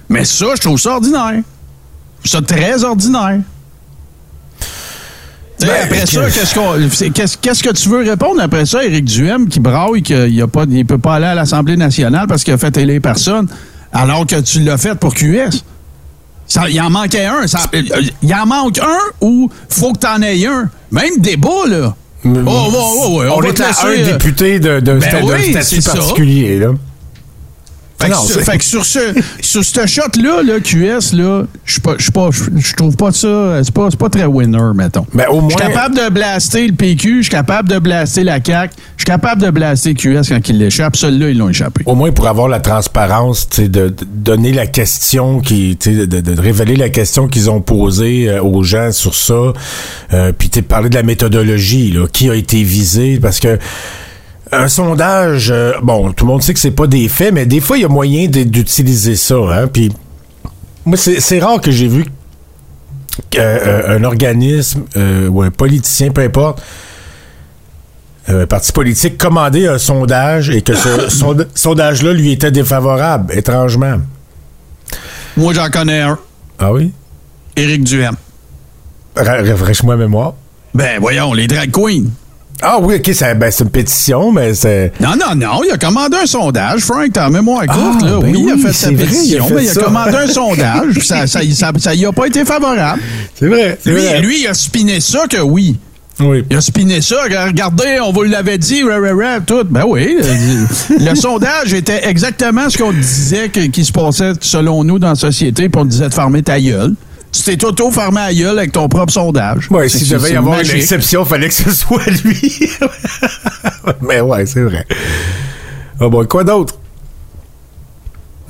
Mais ça, je trouve ça ordinaire. Je trouve ça très ordinaire. Ben, après ça, que- qu'est-ce, qu'on, qu'est-ce, qu'est-ce que tu veux répondre après ça, Éric Duhem, qui braille qu'il ne peut pas aller à l'Assemblée nationale parce qu'il a fait élire personne, alors que tu l'as fait pour QS? Ça, il en manquait un. Ça- il en manque un ou faut que t'en aies un? Même débat, là. Oh, oh, oh, on va est à un euh, député d'un d'un ben sta- d'un oui, statut ça. particulier. Là. Fait que, Non, sur, c'est- fait que sur ce, sur ce shot-là, là, QS, là, je suis pas- je suis pas- je je trouve pas ça, c'est pas, c'est pas très winner, mettons. Mais au Je moins. suis capable de blaster le PQ, je suis capable de blaster la CAQ, je suis capable de blaster QS quand il l'échappe. Celui-là, ils l'ont échappé. Au moins pour avoir la transparence, tu sais, de, de donner la question qui, sais, de, de révéler la question qu'ils ont posée euh, aux gens sur ça, euh, puis tu sais, parler de la méthodologie, là, qui a été visé, parce que un sondage, euh, bon, tout le monde sait que c'est pas des faits, mais des fois il y a moyen d'utiliser ça, hein, puis moi c'est rare que j'ai vu qu'un organisme euh, ou un politicien, peu importe, un parti politique commander un sondage et que ce sonda- sondage-là lui était défavorable, étrangement. Moi, j'en connais un. Ah oui? Éric Duhem. Ra- Rafraîche-moi la mémoire. Ben, voyons, les drag queens. Ah oui, ok, c'est ben, une pétition, mais c'est. Non, non, non, il a commandé un sondage, Frank, t'as mémoire courte, Ah, là. ben oui, il a fait sa vrai, pétition, il a mais il a commandé un sondage, puis ça, ça, ça, ça y a pas été favorable. C'est vrai, Lui, vrai. lui, il a spiné ça que oui. Oui. Il a spiné ça. Regardez, on vous l'avait dit, rah, rah, rah, tout. Ben oui. Le, le sondage était exactement ce qu'on disait qui se passait selon nous dans la société, puis on disait de farmer ta gueule. Tu t'es auto-farmé à gueule avec ton propre sondage. S'il c'est- devait y avoir magique. une exception, fallait que ce soit lui. mais ouais, c'est vrai. Ah bon, quoi d'autre?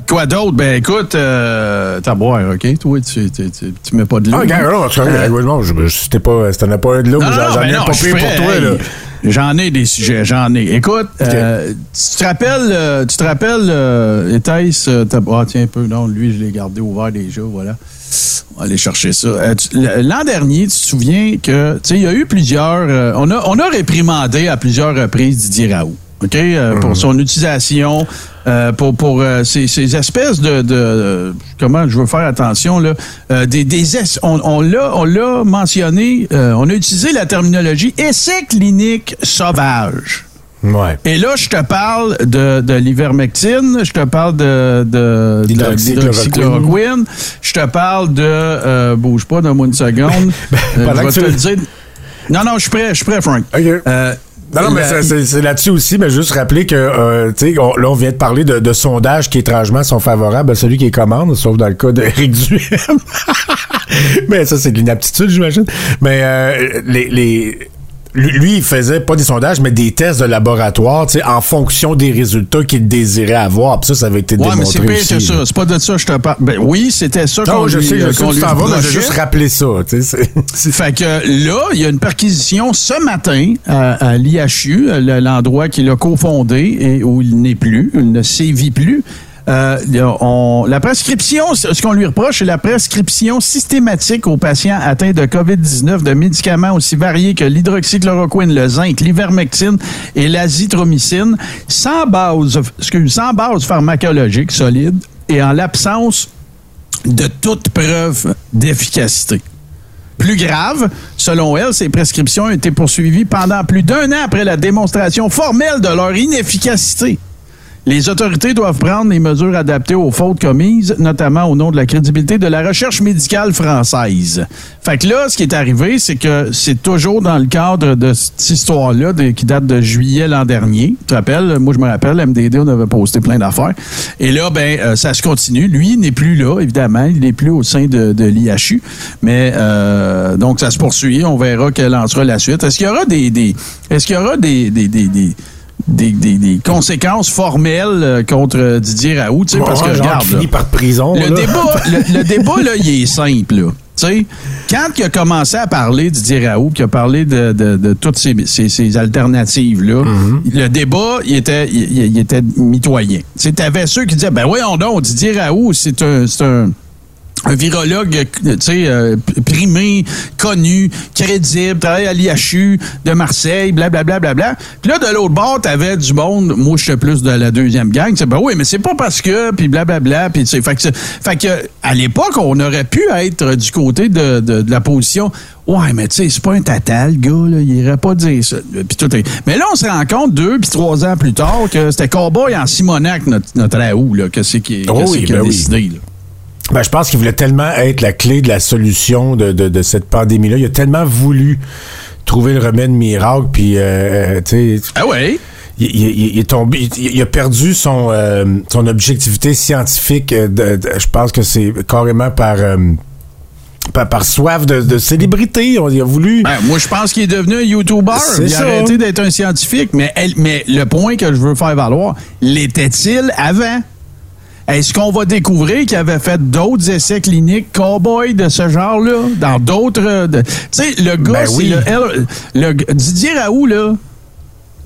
Quoi d'autre? Ben écoute, euh, t'as boire, OK? Toi, tu, tu, tu, tu mets pas de l'eau. Ah, regarde, non. Euh, Ouais, non, je- je- c'était pas, c'était pas un de l'eau, j'en ben ai non, pas pris pour toi, là. J'en ai des sujets, j'en ai. Écoute, euh, tu te rappelles, euh, tu te rappelles, euh, Etaïs, euh, t'as- ah, tiens un peu, non, lui, je l'ai gardé ouvert déjà, voilà. On va aller chercher ça. Euh, L'an dernier, tu te souviens que, tu sais, il y a eu plusieurs, euh, on, a, on a réprimandé à plusieurs reprises Didier Raoult. OK? euh, Pour son utilisation, euh, pour, pour euh, ces, ces espèces de, de- Comment je veux faire attention, là? euh, des, des es- on on l'a on l'a mentionné, on a utilisé la terminologie essai clinique sauvage. Ouais. Et là, je te parle de, de l'ivermectine, je te parle de, de, de je te parle de... bouge pas, donne-moi une seconde. Euh, pendant je vais te le dire. Non, non, je suis prêt, je suis prêt, Frank. OK. Non, non, mais c'est- là-dessus aussi, mais juste rappeler que, euh, tu sais, on- là, on vient de parler de, de sondages qui, étrangement, sont favorables à celui qui est commande, sauf dans le cas d'Éric Duhem. mais ça, c'est de l'inaptitude, j'imagine. Mais euh, les... les lui, lui, il faisait pas des sondages, mais des tests de laboratoire, tu sais, en fonction des résultats qu'il désirait avoir. Puis ça, ça avait été Ouais, mais c'est démontré pire que ça. C'est pas de ça que je te parle. Ben oui, c'était ça qu'on Non, je lui, sais, je euh, sais où tu t'en vas, mais juste rappeler ça, tu sais. Fait que là, il y a une perquisition ce matin à, à l'IHU, le- l'endroit qu'il a cofondé et où il n'est plus, il ne sévit plus. Euh, on- la prescription, ce qu'on lui reproche, c'est la prescription systématique aux patients atteints de COVID-19 de médicaments aussi variés que l'hydroxychloroquine, le zinc, l'ivermectine et l'azithromycine, sans sans base pharmacologique solide et en l'absence de toute preuve d'efficacité. Plus grave, selon elle, ces prescriptions ont été poursuivies pendant plus d'un an après la démonstration formelle de leur inefficacité. Les autorités doivent prendre les mesures adaptées aux fautes commises, notamment au nom de la crédibilité de la recherche médicale française. Fait que là, ce qui est arrivé, c'est que c'est toujours dans le cadre de cette histoire-là qui date de juillet l'an dernier. Tu te rappelles? Moi, je me rappelle, MDD, on avait posté plein d'affaires. Et là, ben, euh, ça se continue. Lui, n'est plus là, évidemment. Il n'est plus au sein de, de l'IHU. Mais euh, donc, ça se poursuit. On verra quelle en sera la suite. Est-ce qu'il y aura des, des est-ce qu'il y aura des, des, des, des des, des- des conséquences formelles euh, contre Didier Raoult, parce que regarde, finit par prison. le là. débat, le, le débat là, il est simple. Là. Tu sais, quand il a commencé à parler Didier Raoult, qu'il a parlé de, de- de toutes ces, ces- ces alternatives-là, Mm-hmm. le débat, il était, il, il était mitoyen. Tu avais ceux qui disaient, ben voyons donc, Didier Raoult, c'est un... c'est un un virologue, tu sais, euh, primé, connu, crédible, travaille à l'IHU de Marseille, blablabla. Puis là, de l'autre bord, t'avais du monde, moi, je suis plus de la deuxième gang, c'est ben oui, mais c'est pas parce que, puis blablabla, puis tu sais, fait que, fait que, à l'époque, on aurait pu être du côté de, de- de la position, ouais, mais tu sais, c'est pas un tata, le gars, là, il irait pas dire ça. Puis tout est- Mais là, on se rend compte, deux puis trois ans plus tard, que c'était Cowboy en Simonac, notre, notre Raoult, là, que c'est qui, Oh oui, a ben oui. décidé, là. Ben, je pense qu'il voulait tellement être la clé de la solution de, de, de cette pandémie-là. Il a tellement voulu trouver le remède miracle, puis, euh, euh, tu sais, Ah ouais? il, il- il est tombé, il, il a perdu son, euh, son objectivité scientifique. euh, de- de- je pense que c'est carrément par, euh, par, par soif de, de célébrité. On, il a voulu. Ben, moi, je pense qu'il est devenu un YouTuber. Il a arrêté d'être un scientifique. Mais, elle- mais le point que je veux faire valoir, l'était-il avant? Est-ce qu'on va découvrir qu'il avait fait d'autres essais cliniques cowboy de ce genre-là? Dans d'autres. euh, Tu sais, le gars, Ben oui. le, le- Didier Raoult, là.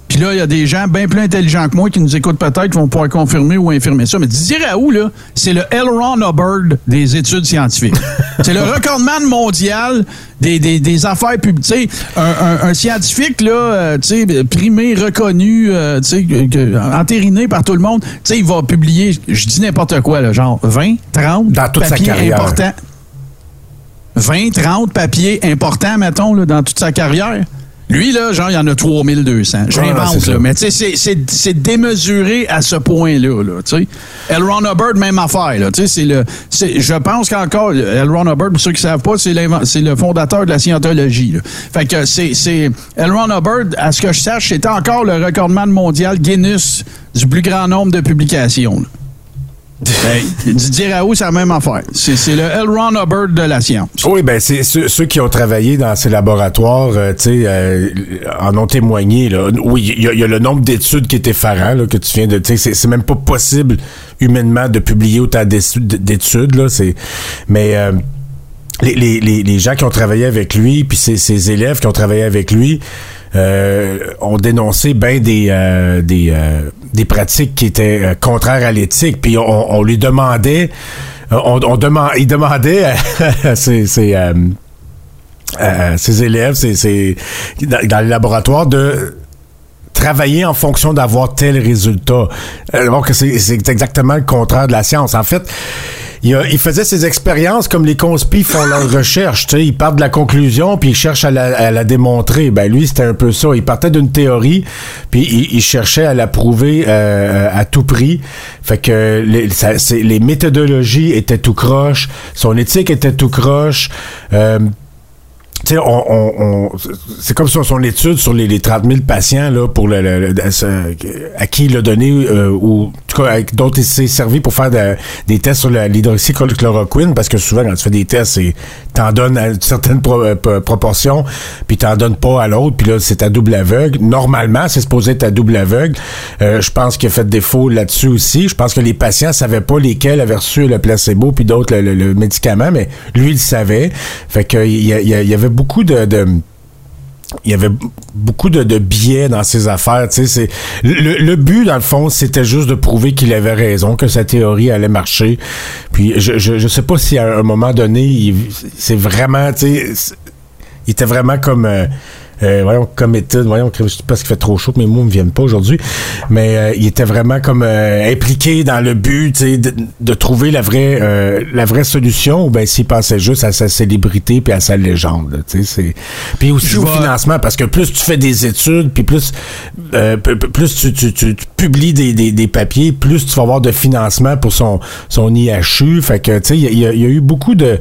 Puis là, il y a des gens bien plus intelligents que moi qui nous écoutent peut-être qui vont pouvoir confirmer ou infirmer ça. Mais Didier Raoult, là, c'est le L. Ron Hubbard des études scientifiques. c'est le recordman mondial des, des, des affaires publiques. Un, un- un scientifique, là, euh, tu sais, primé, reconnu, euh, tu sais, entériné par tout le monde, tu sais, il va publier, je dis n'importe quoi, là, genre 20, 30 Dans toute sa papiers carrière. importants. 20, 30 papiers importants, mettons, là, dans toute sa carrière. Lui, là, genre, il y en a 3200. Je Ah, l'invente, là. Mais, tu sais, c'est- c'est- c'est démesuré à ce point-là, là, tu sais. L. Ron Hubbard, même affaire, là. Tu sais, c'est le... c'est- Je pense qu'encore, L. Ron Hubbard, pour ceux qui ne savent pas, c'est le fondateur de la scientologie, là. Fait que c'est... c'est- L. Ron Hubbard, à ce que je sache, c'est encore le recordman mondial Guinness du plus grand nombre de publications, là. Ben, Didier Raoult, c'est la même affaire. C'est c'est le L. Ron Hubbard de la science. Oui, ben c'est ceux, ceux qui ont travaillé dans ces laboratoires, euh, tu sais, euh, en ont témoigné. Là. Oui, il y, a- il y a le nombre d'études qui est effarant, là, que tu viens de. Tu sais, c'est- même pas possible humainement de publier autant d'études. Là, c'est, mais euh, les, les, les, les gens qui ont travaillé avec lui, puis ses, ses élèves qui ont travaillé avec lui. ont dénoncé bien des, des, des pratiques qui étaient contraires à l'éthique. Puis on, lui demandait, on, on il demandait à ses, ses, élèves, ses, dans, dans le laboratoire de travailler en fonction d'avoir tel résultat. C'est exactement le contraire de la science. En fait, il, faisait ses expériences comme les conspis font leur recherche. Tu sais, ils partent de la conclusion puis ils cherchent à la, démontrer. Ben lui, c'était un peu ça. Il partait d'une théorie puis il, cherchait à la prouver euh, à tout prix. Fait que les, les méthodologies étaient tout croche, son éthique était tout croche. Euh, tu sais, on, c'est comme son, son étude sur les, les 30 000 patients là, pour le, à qui il a donné, euh, ou en tout il s'est servi pour faire des tests sur l'hydroxychloroquine, parce que souvent, quand tu fais des tests, t'en donnes à une certaine euh, proportion, puis t'en donnes pas à l'autre, puis là, c'est à double aveugle. Normalement, c'est supposé être à double aveugle. Euh, je pense qu'il a fait défaut là-dessus aussi. Je pense que les patients savaient pas lesquels avaient reçu le placebo, puis d'autres le, médicament, mais lui, il savait. Fait qu'il y, y, y avait beaucoup de, il y avait beaucoup de, biais dans ses affaires. C'est, le, but, dans le fond, c'était juste de prouver qu'il avait raison, que sa théorie allait marcher. Puis je, je, sais pas si à un moment donné, c'est vraiment, il était vraiment comme... Euh, euh, voyons, committed, voyons, je sais pas ce qu'il fait trop chaud, mes mots me viennent pas aujourd'hui, mais euh, il était vraiment comme euh, impliqué dans le but de, de, trouver la vraie la vraie solution, ou bien s'il pensait juste à sa célébrité puis à sa légende. C'est... Puis aussi au financement, parce que plus tu fais des études, puis plus plus tu, tu, tu, publies des, des, des, papiers, plus tu vas avoir de financement pour son, son IHU. Fait que, tu sais, il y, a eu beaucoup de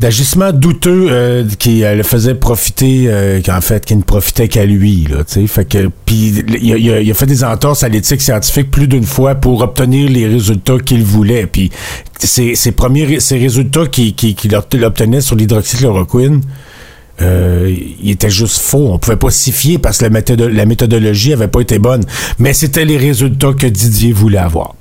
d'agissements douteux euh, qui euh, le faisait profiter, euh, qu'en fait, qui ne profitait qu'à lui, là, tu sais. Fait que, puis il a, fait des entorses à l'éthique scientifique plus d'une fois pour obtenir les résultats qu'il voulait. Puis ces, premiers, ces résultats qu'il qui, qui obtenait sur l'hydroxychloroquine, euh, il était juste faux. On pouvait pas s'y fier parce que la, la méthodologie avait pas été bonne. Mais c'était les résultats que Didier voulait avoir.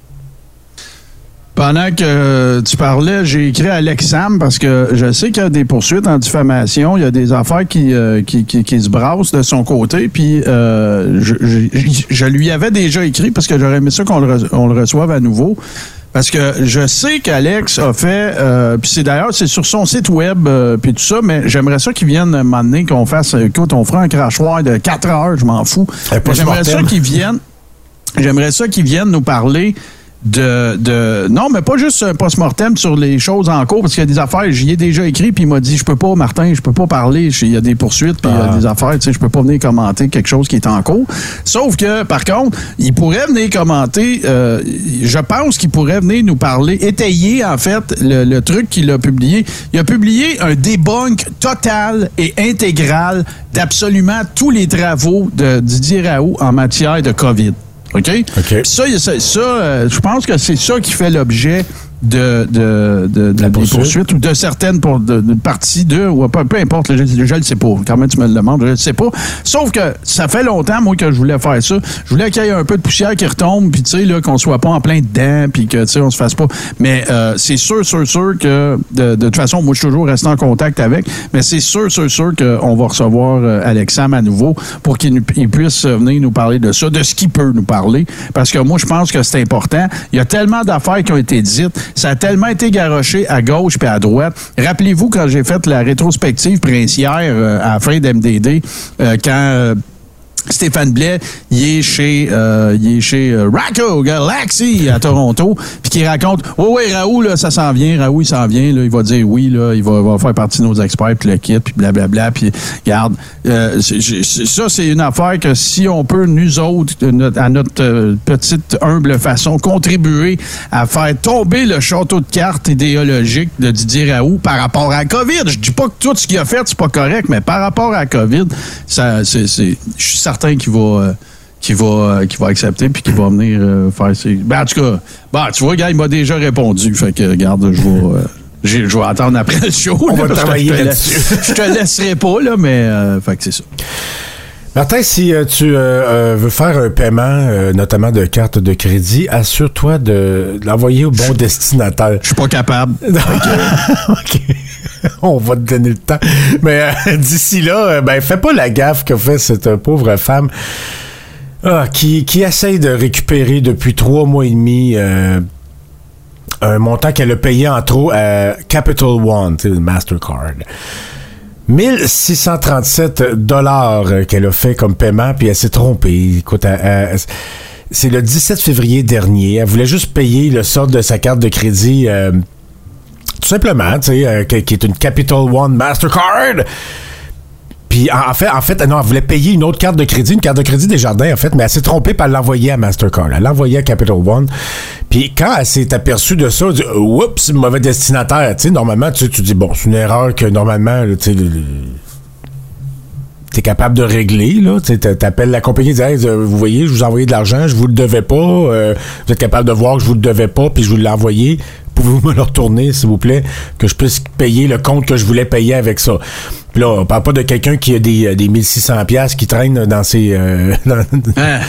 Pendant que tu parlais, j'ai écrit à Lexam parce que je sais qu'il y a des poursuites en diffamation, il y a des affaires qui, euh, qui, qui, se brassent de son côté, puis euh, je, je, lui avais déjà écrit parce que j'aurais aimé ça qu'on le, on le reçoive à nouveau. Parce que je sais qu'Alex a fait, euh, puis c'est d'ailleurs, c'est sur son site web, euh, puis tout ça, mais j'aimerais ça qu'il vienne m'amener, qu'on fasse, écoute, on fera un crachoir de 4 heures, je m'en fous. J'aimerais ça qu'il vienne, j'aimerais ça qu'il vienne nous parler de, de, Non, mais pas juste un post-mortem sur les choses en cours, parce qu'il y a des affaires, j'y ai déjà écrit, puis il m'a dit, je peux pas, Martin, je peux pas parler, il y a des poursuites, puis il y a ah. des affaires, tu sais, je peux pas venir commenter quelque chose qui est en cours. Sauf que, par contre, il pourrait venir commenter, euh, je pense qu'il pourrait venir nous parler, étayer, en fait, le, truc qu'il a publié. Il a publié un debunk total et intégral d'absolument tous les travaux de Didier Raoult en matière de COVID. OK? Ça, ça, euh, je pense que c'est ça qui fait l'objet de, de, de, de, poursuite. ou de certaines pour de, parties de ou peu, peu importe, je, ne le sais pas. Quand même, tu me le demandes, je ne sais pas. Sauf que ça fait longtemps, moi, que je voulais faire ça. Je voulais qu'il y ait un peu de poussière qui retombe, puis tu sais, là, qu'on soit pas en plein dedans, puis que, tu sais, on se fasse pas. Mais euh, c'est sûr, sûr, sûr que, de, toute façon, moi, je suis toujours resté en contact avec, mais c'est sûr, sûr, sûr qu'on va recevoir euh, Alexandre à nouveau pour qu'il puisse venir nous parler de ça, de ce qu'il peut nous parler. Parce que moi, je pense que c'est important. Il y a tellement d'affaires qui ont été dites ça a tellement été garoché à gauche puis à droite. Rappelez-vous quand j'ai fait la rétrospective princière euh, à la fin d'MDD, euh, quand euh, Stéphane Blais, il est chez, euh, il est chez euh, Racco Galaxy à Toronto, puis qui raconte, oh oui, Raoul, là, ça s'en vient, Raoul, il s'en vient, là, il va dire oui, là, il va, va faire partie de nos experts, puis le kit, puis blablabla, puis regarde, euh, ça, c'est une affaire que si on peut, nous autres, à notre euh, petite, humble façon, contribuer à faire tomber le château de cartes idéologique de Didier Raoult par rapport à la COVID. Je dis pas que tout ce qu'il a fait, c'est pas correct, mais par rapport à COVID, ça, c'est, je suis certain qu'il va, euh, va, euh, va accepter puis qu'il va venir euh, faire ses. Ben, en tout cas, bah, tu vois, gars, il m'a déjà répondu. Fait que, regarde, je vais. je vais attendre après le show. On va travailler là-dessus. Je te laisserai pas, là, mais fait que c'est ça. Martin, si euh, tu euh, euh, veux faire un paiement, notamment de carte de crédit, assure-toi de, l'envoyer au bon destinataire. Je suis pas capable. OK. On va te donner le temps. Mais d'ici là, ben fais pas la gaffe que fait cette pauvre femme ah, qui, qui essaye de récupérer depuis trois mois et demi un montant qu'elle a payé en trop à Capital One, le Mastercard. 1637 dollars qu'elle a fait comme paiement, puis elle s'est trompée. Écoute, c'est le 17 février dernier. Elle voulait juste payer le sort de sa carte de crédit, euh, tout simplement, tu sais, euh, qui est une Capital One Mastercard. Puis en fait, en fait, non, elle voulait payer une autre carte de crédit, une carte de crédit des jardins, en fait, mais elle s'est trompée par l'envoyer à Mastercard. Elle l'a envoyé à Capital One. Puis quand elle s'est aperçue de ça, elle dit Oups, mauvais destinataire. Tu sais, normalement, tu, tu dis bon, c'est une erreur que normalement, tu sais, t'es capable de régler, là. Tu t'appelles la compagnie, tu dis, vous voyez, je vous ai envoyé de l'argent, je vous le devais pas. Euh, vous êtes capable de voir que je vous le devais pas, puis je vous l'ai envoyé. Pouvez-vous me le retourner, s'il vous plaît, que je puisse payer le compte que je voulais payer avec ça? Puis là, on parle pas de quelqu'un qui a des, euh, des 1600 pièces qui traînent dans ses... Euh, hein?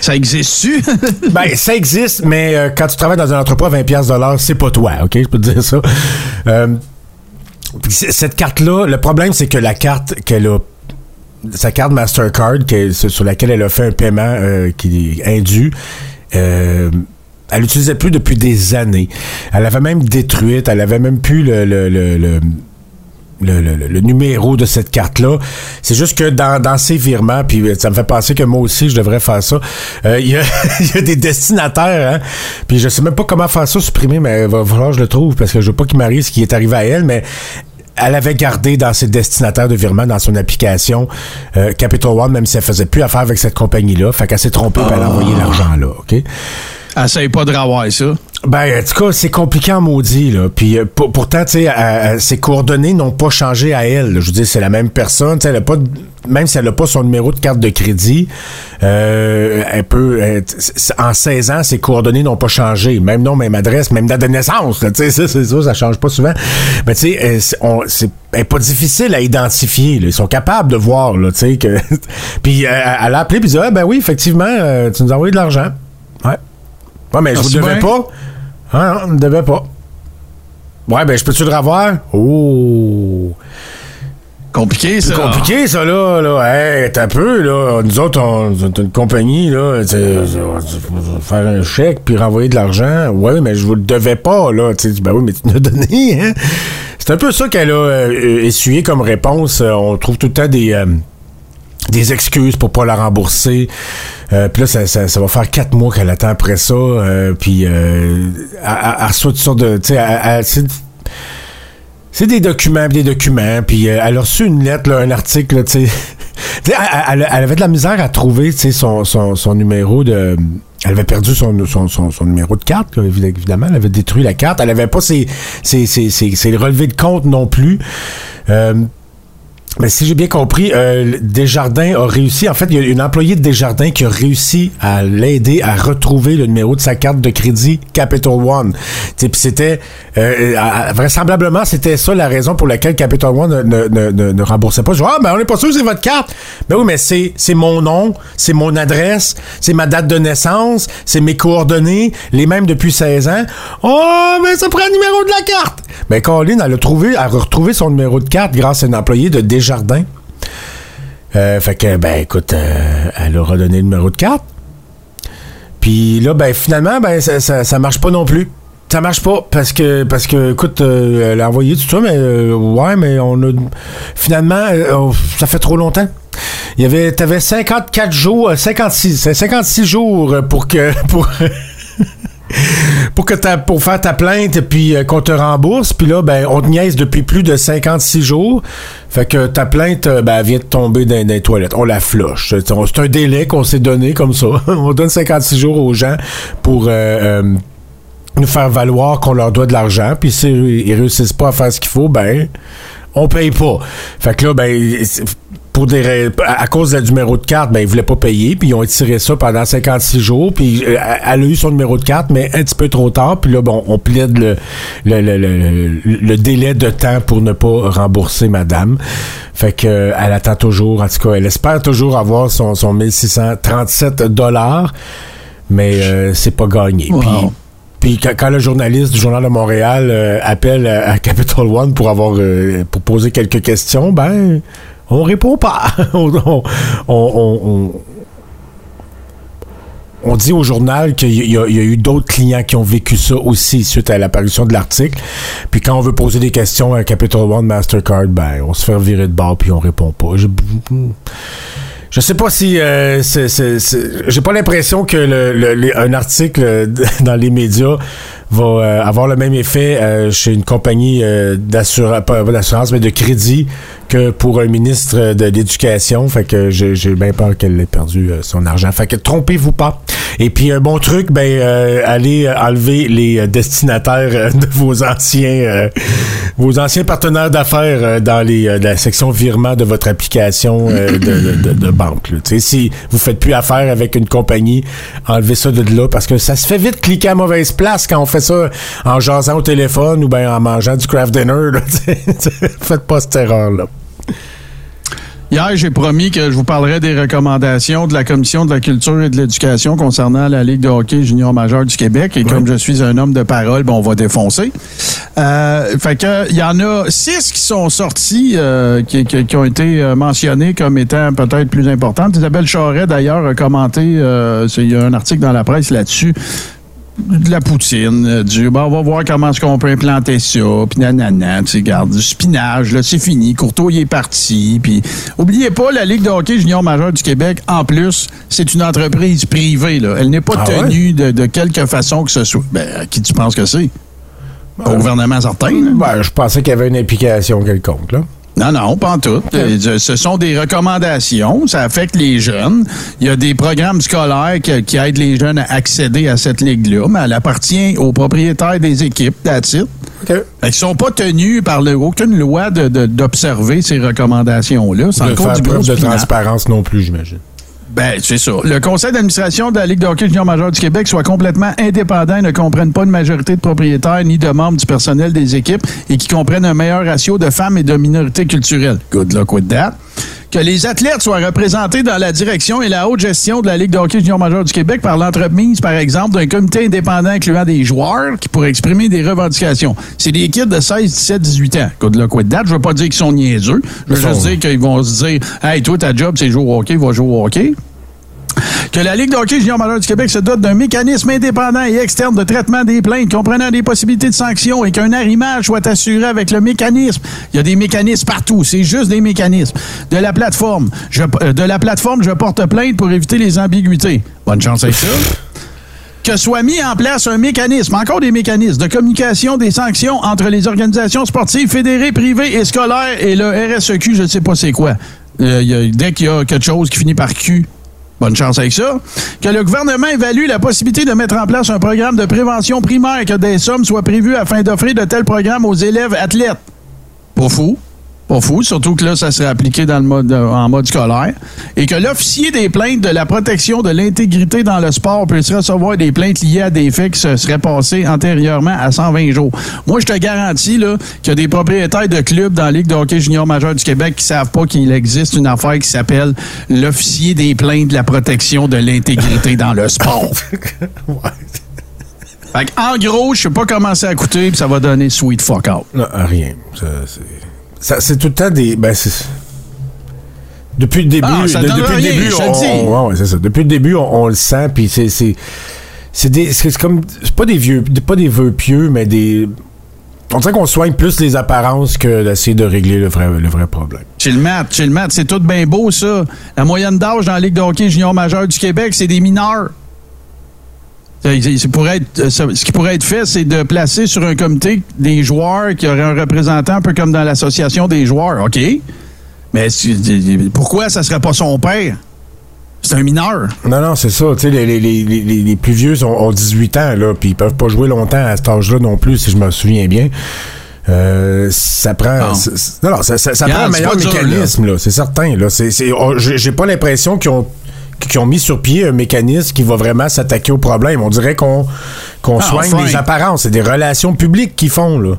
ça existe-tu? ben, ça existe, mais euh, quand tu travailles dans un entrepôt à 20 pièces c'est pas toi, OK? Je peux te dire ça. cette carte-là, le problème, c'est que la carte qu'elle a sa carte Mastercard sur laquelle elle a fait un paiement qui est indu, elle l'utilisait plus depuis des années. Elle avait même détruite, elle avait même plus le, le, le, le numéro de cette carte-là. C'est juste que dans, dans ces virements, puis ça me fait penser que moi aussi, je devrais faire ça. Euh, il y, a, des destinataires, hein? Puis je sais même pas comment faire ça, supprimer, mais il va falloir que je le trouve, parce que je veux pas qu'il m'arrive ce qui est arrivé à elle, mais elle avait gardé dans ses destinataires de virement dans son application euh, Capital One, même si elle faisait plus affaire avec cette compagnie-là. Fait qu'elle s'est trompée, oh. elle a envoyé l'argent là, OK? Essaye pas de ravoir ça. Ben, en tout cas, c'est compliqué en maudit, là. Puis euh, pourtant, tu sais, ses coordonnées n'ont pas changé à elle. Je veux dire, c'est la même personne. Elle a pas même si elle n'a pas son numéro de carte de crédit, euh, elle peut. en 16 ans, ses coordonnées n'ont pas changé. Même nom, même adresse, même date de naissance. Tu sais, ça, c'est ça, ça change pas souvent. Mais tu sais, c'est pas difficile à identifier. Ils sont capables de voir, là, tu sais, que. puis euh, elle a appelé, puis dit, ah, ben oui, effectivement, tu nous as envoyé de l'argent. Ouais. Ouais, mais je vous devais pas. Ah, non, ne devait pas. Ouais, ben, je peux-tu le revoir? Oh! Compliqué, ça. C'est compliqué, ça, là. là. Hey, t'as peu, là. Nous autres, on, est une compagnie, là. Faire un chèque puis renvoyer de l'argent. Ouais, mais je vous le devais pas, là. Tu ben oui, mais tu nous as donné, hein. C'est un peu ça qu'elle a euh, essuyé comme réponse. On trouve tout le temps des. Euh, des excuses pour pas la rembourser. Euh, puis là, ça, ça, va faire quatre mois qu'elle attend après ça. Euh, puis euh, elle, reçoit toutes sortes de... C'est des documents, des documents. Puis euh, elle a reçu une lettre, là, un article, tu sais. Elle, elle, avait de la misère à trouver son, son, son numéro de... Elle avait perdu son, son, son, numéro de carte, évidemment. Elle avait détruit la carte. Elle avait pas ses, ses, ses, ses relevés de compte non plus. Euh, mais si j'ai bien compris, euh, Desjardins a réussi. En fait, il y a une employée de Desjardins qui a réussi à l'aider à retrouver le numéro de sa carte de crédit Capital One. C'était euh, vraisemblablement c'était ça la raison pour laquelle Capital One ne, ne, ne, ne remboursait pas. Je dis, ah ben on n'est pas sûr c'est votre carte. Ben oui, mais c'est c'est mon nom, c'est mon adresse, c'est ma date de naissance, c'est mes coordonnées, les mêmes depuis 16 ans. Oh, mais ça prend le numéro de la carte. Ben Colin, elle a trouvé, a retrouvé son numéro de carte grâce à une employée de Desjardins jardin. Euh, fait que, ben, écoute, euh, elle a redonné le numéro de carte. Puis là, ben, finalement, ben, ça, ça, marche pas non plus. Ça marche pas parce que, parce que écoute, euh, elle a envoyé tout ça, mais ouais, mais on a. Finalement, oh, ça fait trop longtemps. Il y avait, t'avais 54 jours, 56, 56 jours pour que. Pour pour que pour faire ta plainte puis euh, qu'on te rembourse puis là ben on te niaise depuis plus de 56 jours. Fait que ta plainte euh, ben, vient de tomber dans, les toilettes. On la flush. C'est un délai qu'on s'est donné comme ça. On donne 56 jours aux gens pour euh, nous faire valoir qu'on leur doit de l'argent. Puis s'ils réussissent pas à faire ce qu'il faut ben on paye pas. Fait que là, ben, pour des à cause du numéro de carte, ben ils voulaient pas payer, puis ils ont étiré ça pendant 56 jours, puis euh, elle a eu son numéro de carte, mais un petit peu trop tard, puis là bon, on plaide le le, le, le, délai de temps pour ne pas rembourser madame. Fait que euh, elle attend toujours, en tout cas, elle espère toujours avoir son son 1637 dollars, mais euh, c'est pas gagné. Puis quand, le journaliste du Journal de Montréal appelle à, Capital One pour avoir pour poser quelques questions, ben on répond pas. on, dit au journal qu'il y, a eu d'autres clients qui ont vécu ça aussi suite à l'apparition de l'article. Puis quand on veut poser des questions à Capital One Mastercard, ben on se fait virer de bord puis on répond pas. Je, sais pas si euh, j'ai pas l'impression que le, un article dans les médias va euh, avoir le même effet euh, chez une compagnie d'assurance mais de crédit que pour un ministre de l'Éducation. Fait que j'ai bien peur qu'elle ait perdu euh, son argent. Fait que trompez-vous pas. Et puis un bon truc, ben euh, allez enlever les destinataires de vos anciens vos anciens partenaires d'affaires dans les la section virement de votre application de, de, de, banque. Si vous faites plus affaire avec une compagnie, enlevez ça de là parce que ça se fait vite cliquer à mauvaise place quand on fait ça en jasant au téléphone ou ben en mangeant du craft dinner. Faites pas cette erreur là. Hier, j'ai promis que je vous parlerai des recommandations de la Commission de la culture et de l'éducation concernant la Ligue de hockey junior majeur du Québec. Et comme je suis un homme de parole, ben, on va défoncer. Euh, fait que il y en a six qui sont sortis, euh, qui, qui, ont été euh, mentionnés comme étant peut-être plus importantes. Isabelle Charret, d'ailleurs, a commenté, euh, il y a un article dans la presse là-dessus, de la poutine, euh, du ben, on va voir comment est-ce qu'on peut implanter ça, puis nanana, tu sais, garde du spinach, là, c'est fini, Courtois il est parti, puis oubliez pas la Ligue de hockey junior majeur du Québec, en plus, c'est une entreprise privée, là. Elle n'est pas ah tenue de, quelque façon que ce soit. Ben, qui tu penses que c'est? Au ben, gouvernement certain, Ben, je pensais qu'il y avait une implication quelconque, là. Non, non, pas en tout. Euh, ce sont des recommandations. Ça affecte les jeunes. Il y a des programmes scolaires qui, aident les jeunes à accéder à cette ligue-là, mais elle appartient aux propriétaires des équipes, that's it. Ils ne sont pas tenus par aucune loi d'observer ces recommandations-là. C'est encore du de transparence non plus, j'imagine. Ben, c'est ça. Le conseil d'administration de la Ligue de hockey junior majeur du Québec soit complètement indépendant et ne comprenne pas une majorité de propriétaires ni de membres du personnel des équipes et qui comprennent un meilleur ratio de femmes et de minorités culturelles. Good luck with that que les athlètes soient représentés dans la direction et la haute gestion de la Ligue de hockey junior majeur du Québec par l'entremise, par exemple, d'un comité indépendant incluant des joueurs qui pourraient exprimer des revendications. C'est des kids de 16, 17, 18 ans. Good luck with that. Je veux pas dire qu'ils sont niaiseux. Je veux juste dire qu'ils vont se dire Hey, toi, ta job, c'est jouer au hockey, va jouer au hockey que la Ligue de hockey junior du Québec se dote d'un mécanisme indépendant et externe de traitement des plaintes comprenant des possibilités de sanctions et qu'un arrimage soit assuré avec le mécanisme. Il y a des mécanismes partout, c'est juste des mécanismes. De la plateforme, je, euh, de la plateforme, je porte plainte pour éviter les ambiguïtés. Bonne chance avec ça que soit mis en place un mécanisme, encore des mécanismes de communication des sanctions entre les organisations sportives fédérées, privées et scolaires et le RSEQ, je ne sais pas c'est quoi. Euh, dès qu'il y a quelque chose qui finit par Q, Bonne chance avec ça. Que le gouvernement évalue la possibilité de mettre en place un programme de prévention primaire et que des sommes soient prévues afin d'offrir de tels programmes aux élèves athlètes. Pas fou. Pas fou, surtout que là, ça serait appliqué dans le mode, euh, en mode scolaire. Et que l'officier des plaintes de la protection de l'intégrité dans le sport puisse recevoir des plaintes liées à des faits qui se seraient passés antérieurement à 120 jours. Moi, je te garantis là, qu'il y a des propriétaires de clubs dans la Ligue de hockey junior majeur du Québec qui savent pas qu'il existe une affaire qui s'appelle l'officier des plaintes de la protection de l'intégrité dans le sport. Fait en gros, je sais pas comment ça a coûté, puis ça va donner sweet fuck out. Non, rien. Ça, c'est tout le temps des. Ben, depuis le début, ah, depuis le début, on, ouais, c'est ça. Depuis le début, on, le sent, puis c'est, c'est, c'est comme, c'est pas des vieux, pas des vœux pieux, mais des, on dirait qu'on soigne plus les apparences que d'essayer de régler le vrai, le vrai problème. Chez le mat, chez le mat, c'est tout bien beau ça. La moyenne d'âge dans la Ligue de hockey junior majeur du Québec, c'est des mineurs. Euh, ce qui pourrait être fait, c'est de placer sur un comité des joueurs qui auraient un représentant, un peu comme dans l'association des joueurs. OK? Mais pourquoi ça serait pas son père? C'est un mineur. Non, non, c'est ça. les, plus vieux ont, 18 ans, là, puis ils peuvent pas jouer longtemps à cet âge-là non plus, si je me souviens bien. Euh, ça prend. Non. Non, non, ça, ça- ça Regarde, prend un meilleur dur, mécanisme, là. C'est certain, là. C'est, j'ai j'ai pas l'impression qu'ils ont qu'ils ont mis sur pied un mécanisme qui va vraiment s'attaquer au problème. On dirait qu'on Ah, soigne les apparences. C'est des relations publiques qu'ils font, là.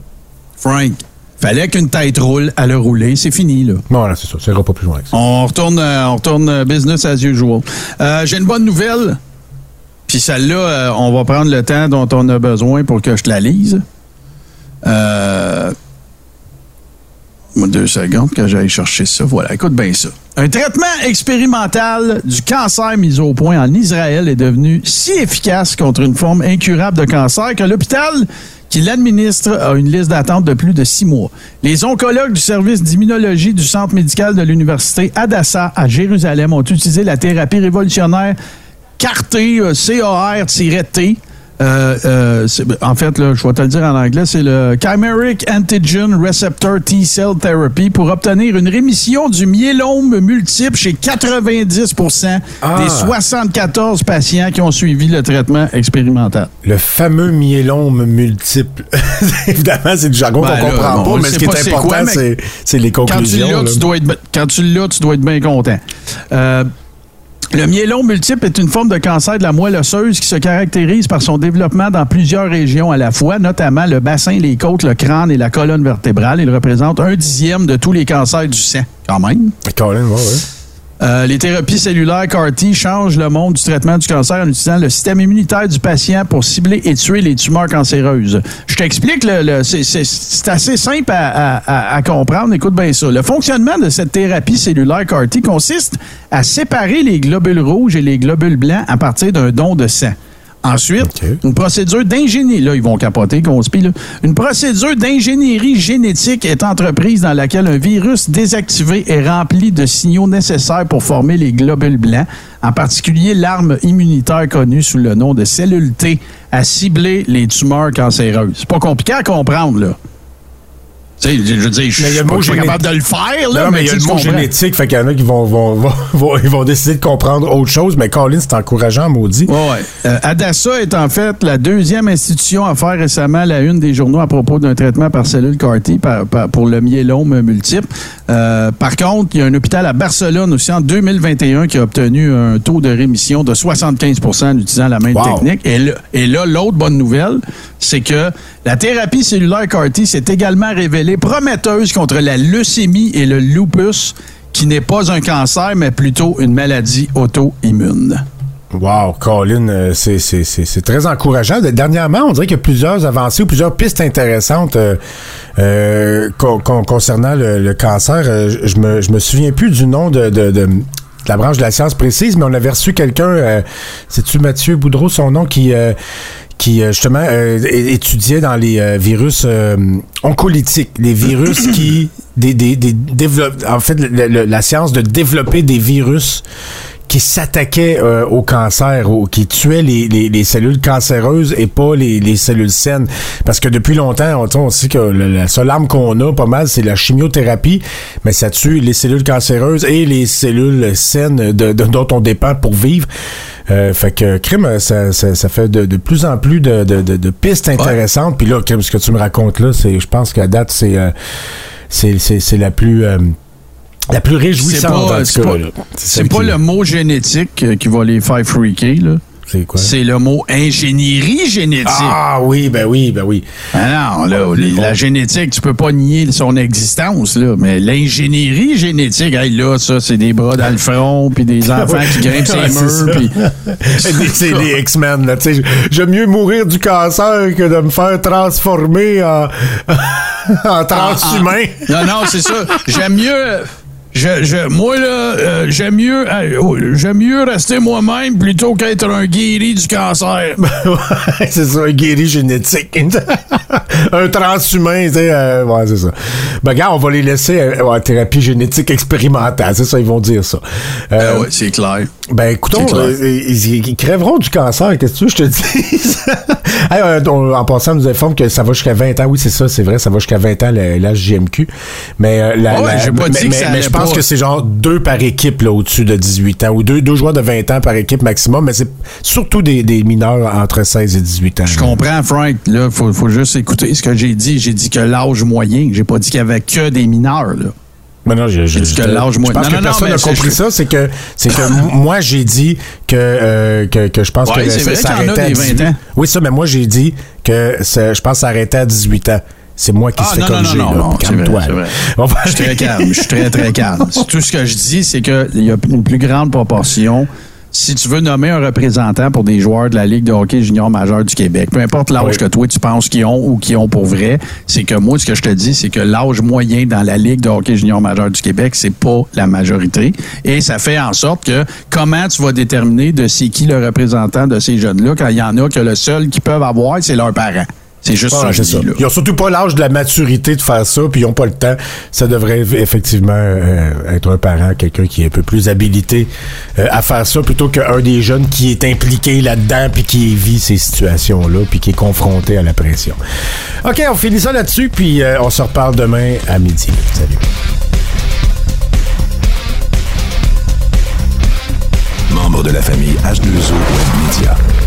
Frank, fallait qu'une tête roule, à le rouler, c'est fini, là. Non, là, c'est ça. Ça ira pas plus loin que ça. On retourne, euh, on retourne euh, business as usual. Euh, J'ai une bonne nouvelle. Puis celle-là, euh, on va prendre le temps dont on a besoin pour que je te la lise. Euh, deux secondes que j'aille chercher ça. Voilà, écoute bien ça. Un traitement expérimental du cancer mis au point en Israël est devenu si efficace contre une forme incurable de cancer que l'hôpital qui l'administre a une liste d'attente de plus de six mois. Les oncologues du service d'immunologie du centre médical de l'université Hadassah à Jérusalem ont utilisé la thérapie révolutionnaire CAR-T, C-A-R-T. Euh, euh, c'est- en fait, là, je vais te le dire en anglais, c'est le Chimeric Antigen Receptor T-Cell Therapy pour obtenir une rémission du myélome multiple chez 90 Ah. des 74 patients qui ont suivi le traitement expérimental. Le fameux myélome multiple. Évidemment, c'est du jargon Ben qu'on comprend pas, mais ce qui est important, c'est, les Quand tu conclusions. l'as, tu dois être, quand tu l'as, tu dois être bien content. Euh, le myélome multiple est une forme de cancer de la moelle osseuse qui se caractérise par son développement dans plusieurs régions à la fois, notamment le bassin, les côtes, le crâne et la colonne vertébrale. Il représente un dixième de tous les cancers du sang, quand même. Ouais. Euh, les thérapies cellulaires CAR-T changent le monde du traitement du cancer en utilisant le système immunitaire du patient pour cibler et tuer les tumeurs cancéreuses. Je t'explique, le, le- c'est- assez simple à- à comprendre. Écoute bien ça. Le fonctionnement de cette thérapie cellulaire CAR-T consiste à séparer les globules rouges et les globules blancs à partir d'un don de sang. Ensuite, une procédure d'ingénierie, là, ils vont capoter, là. Une procédure d'ingénierie génétique est entreprise dans laquelle un virus désactivé est rempli de signaux nécessaires pour former les globules blancs, en particulier l'arme immunitaire connue sous le nom de cellule T, à cibler les tumeurs cancéreuses. C'est pas compliqué à comprendre, là. Tu sais, je veux dire, je Mais il y a suis pas, géné- capable de le faire, là, Non, mais il y a le mot génétique, fait qu'il y en a qui vont, vont, vont, vont- ils vont décider de comprendre autre chose, mais Colin, c'est encourageant, maudit. Ouais, ouais. Euh, Adassa est en fait la deuxième institution à faire récemment la une des journaux à propos d'un traitement par cellule CAR-T par- par- pour le myélome multiple. Euh, par contre, il y a un hôpital à Barcelone aussi en 2021 qui a obtenu un taux de rémission de 75% en utilisant la même Wow. technique. Et là, et là, l'autre bonne nouvelle, c'est que la thérapie cellulaire CAR-T s'est également révélée prometteuse contre la leucémie et le lupus, qui n'est pas un cancer, mais plutôt une maladie auto-immune. Wow, Colin, euh, c'est- très encourageant. Dernièrement, on dirait qu'il y a plusieurs avancées ou plusieurs pistes intéressantes euh, euh, con- con- concernant le, cancer. Je, me, je me souviens plus du nom de, de- de- la branche de la science précise, mais on avait reçu quelqu'un, c'est-tu Mathieu Boudreau, son nom, qui... qui euh, justement euh, étudiait dans les euh, virus euh, oncolytiques, les virus qui des, des, des développent en fait le- le- la science de développer des virus qui s'attaquaient euh, au cancer, ou qui tuaient les, les, les cellules cancéreuses et pas les, les cellules saines. Parce que depuis longtemps, on, on sait que la seule arme qu'on a, pas mal, c'est la chimiothérapie, mais ça tue les cellules cancéreuses et les cellules saines de, de- dont on dépend pour vivre. Euh, fait que crime, ça, ça, ça fait de, de plus en plus de, de, pistes intéressantes. Puis là, crime, ce que tu me racontes là, c'est, je pense qu'à date, c'est, euh, c'est, c'est, c'est la plus euh, la plus réjouissante. c'est pas- c'est pas le mot génétique euh, qui va les faire freaker, là. C'est quoi? C'est le mot ingénierie génétique. Ah oui, ben oui, ben oui. Ah non, là, les- la génétique, tu peux pas nier son existence, là. Mais l'ingénierie génétique, hey, là, ça, c'est des bras dans le front, puis des enfants qui grimpent Ouais, ses ça. murs, puis... C'est- les X-Men, là. tu sais. J'aime mieux mourir du cancer que de me faire transformer en, en transhumain. Non, non, c'est ça. J'aime mieux... Je, je- moi, là, euh, j'aime mieux, euh, oh, j'aime mieux rester moi-même plutôt qu'être un guéri du cancer. C'est ça, un guéri génétique. un transhumain, tu sais. euh, ouais, c'est ça. Ben, gars, on va les laisser euh, ouais, thérapie génétique expérimentale. C'est ça, ils vont dire ça. Ah ouais, c'est clair. Ben, écoutons, euh, ils, crèveront du cancer, qu'est-ce que tu veux, je te dis? Euh, en passant, on nous informe que ça va jusqu'à 20 ans. Oui, c'est ça, c'est vrai, ça va jusqu'à 20 ans l'âge JMQ. Mais, euh, la, pas dit mais, mais je pense que c'est genre deux par équipe là, au-dessus de 18 ans, ou deux, deux joueurs de 20 ans par équipe maximum, mais c'est surtout des, des, mineurs entre 16 et 18 ans. Je comprends, Frank. Là, faut, faut juste écouter ce que j'ai dit. J'ai dit que l'âge moyen, j'ai pas dit qu'il y avait que des mineurs, là. Mais non, je, je, que l'âge moi. Je pense que personne n'a compris ça. C'est que, c'est que moi, j'ai dit que, euh, que, que, je pense que ça, ça arrêtait à 18 ans. Oui, ça, mais moi, j'ai dit que je pense que ça arrêtait à 18 ans. C'est moi qui ah, se fais corriger. Non, non, non, calme-toi. Je suis très calme. Je suis très, très calme. Tout ce que je dis, c'est qu'il y a une plus grande proportion si tu veux nommer un représentant pour des joueurs de la Ligue de hockey junior majeur du Québec, peu importe l'âge que toi tu penses qu'ils ont ou qu'ils ont pour vrai, c'est que moi, ce que je te dis, c'est que l'âge moyen dans la Ligue de hockey junior majeur du Québec, c'est pas la majorité. Et ça fait en sorte que comment tu vas déterminer de c'est qui le représentant de ces jeunes-là quand il y en a que le seul qu'ils peuvent avoir, c'est leurs parents. C'est juste ça, Ils ont surtout pas l'âge de la maturité de faire ça, puis ils ont pas le temps. Ça devrait effectivement euh, être un parent, quelqu'un qui est un peu plus habilité euh, à faire ça, plutôt qu'un des jeunes qui est impliqué là-dedans, puis qui vit ces situations-là, puis qui est confronté à la pression. OK, on finit ça là-dessus, puis euh, on se reparle demain à midi. Salut. Membre de la famille H2O Web Media.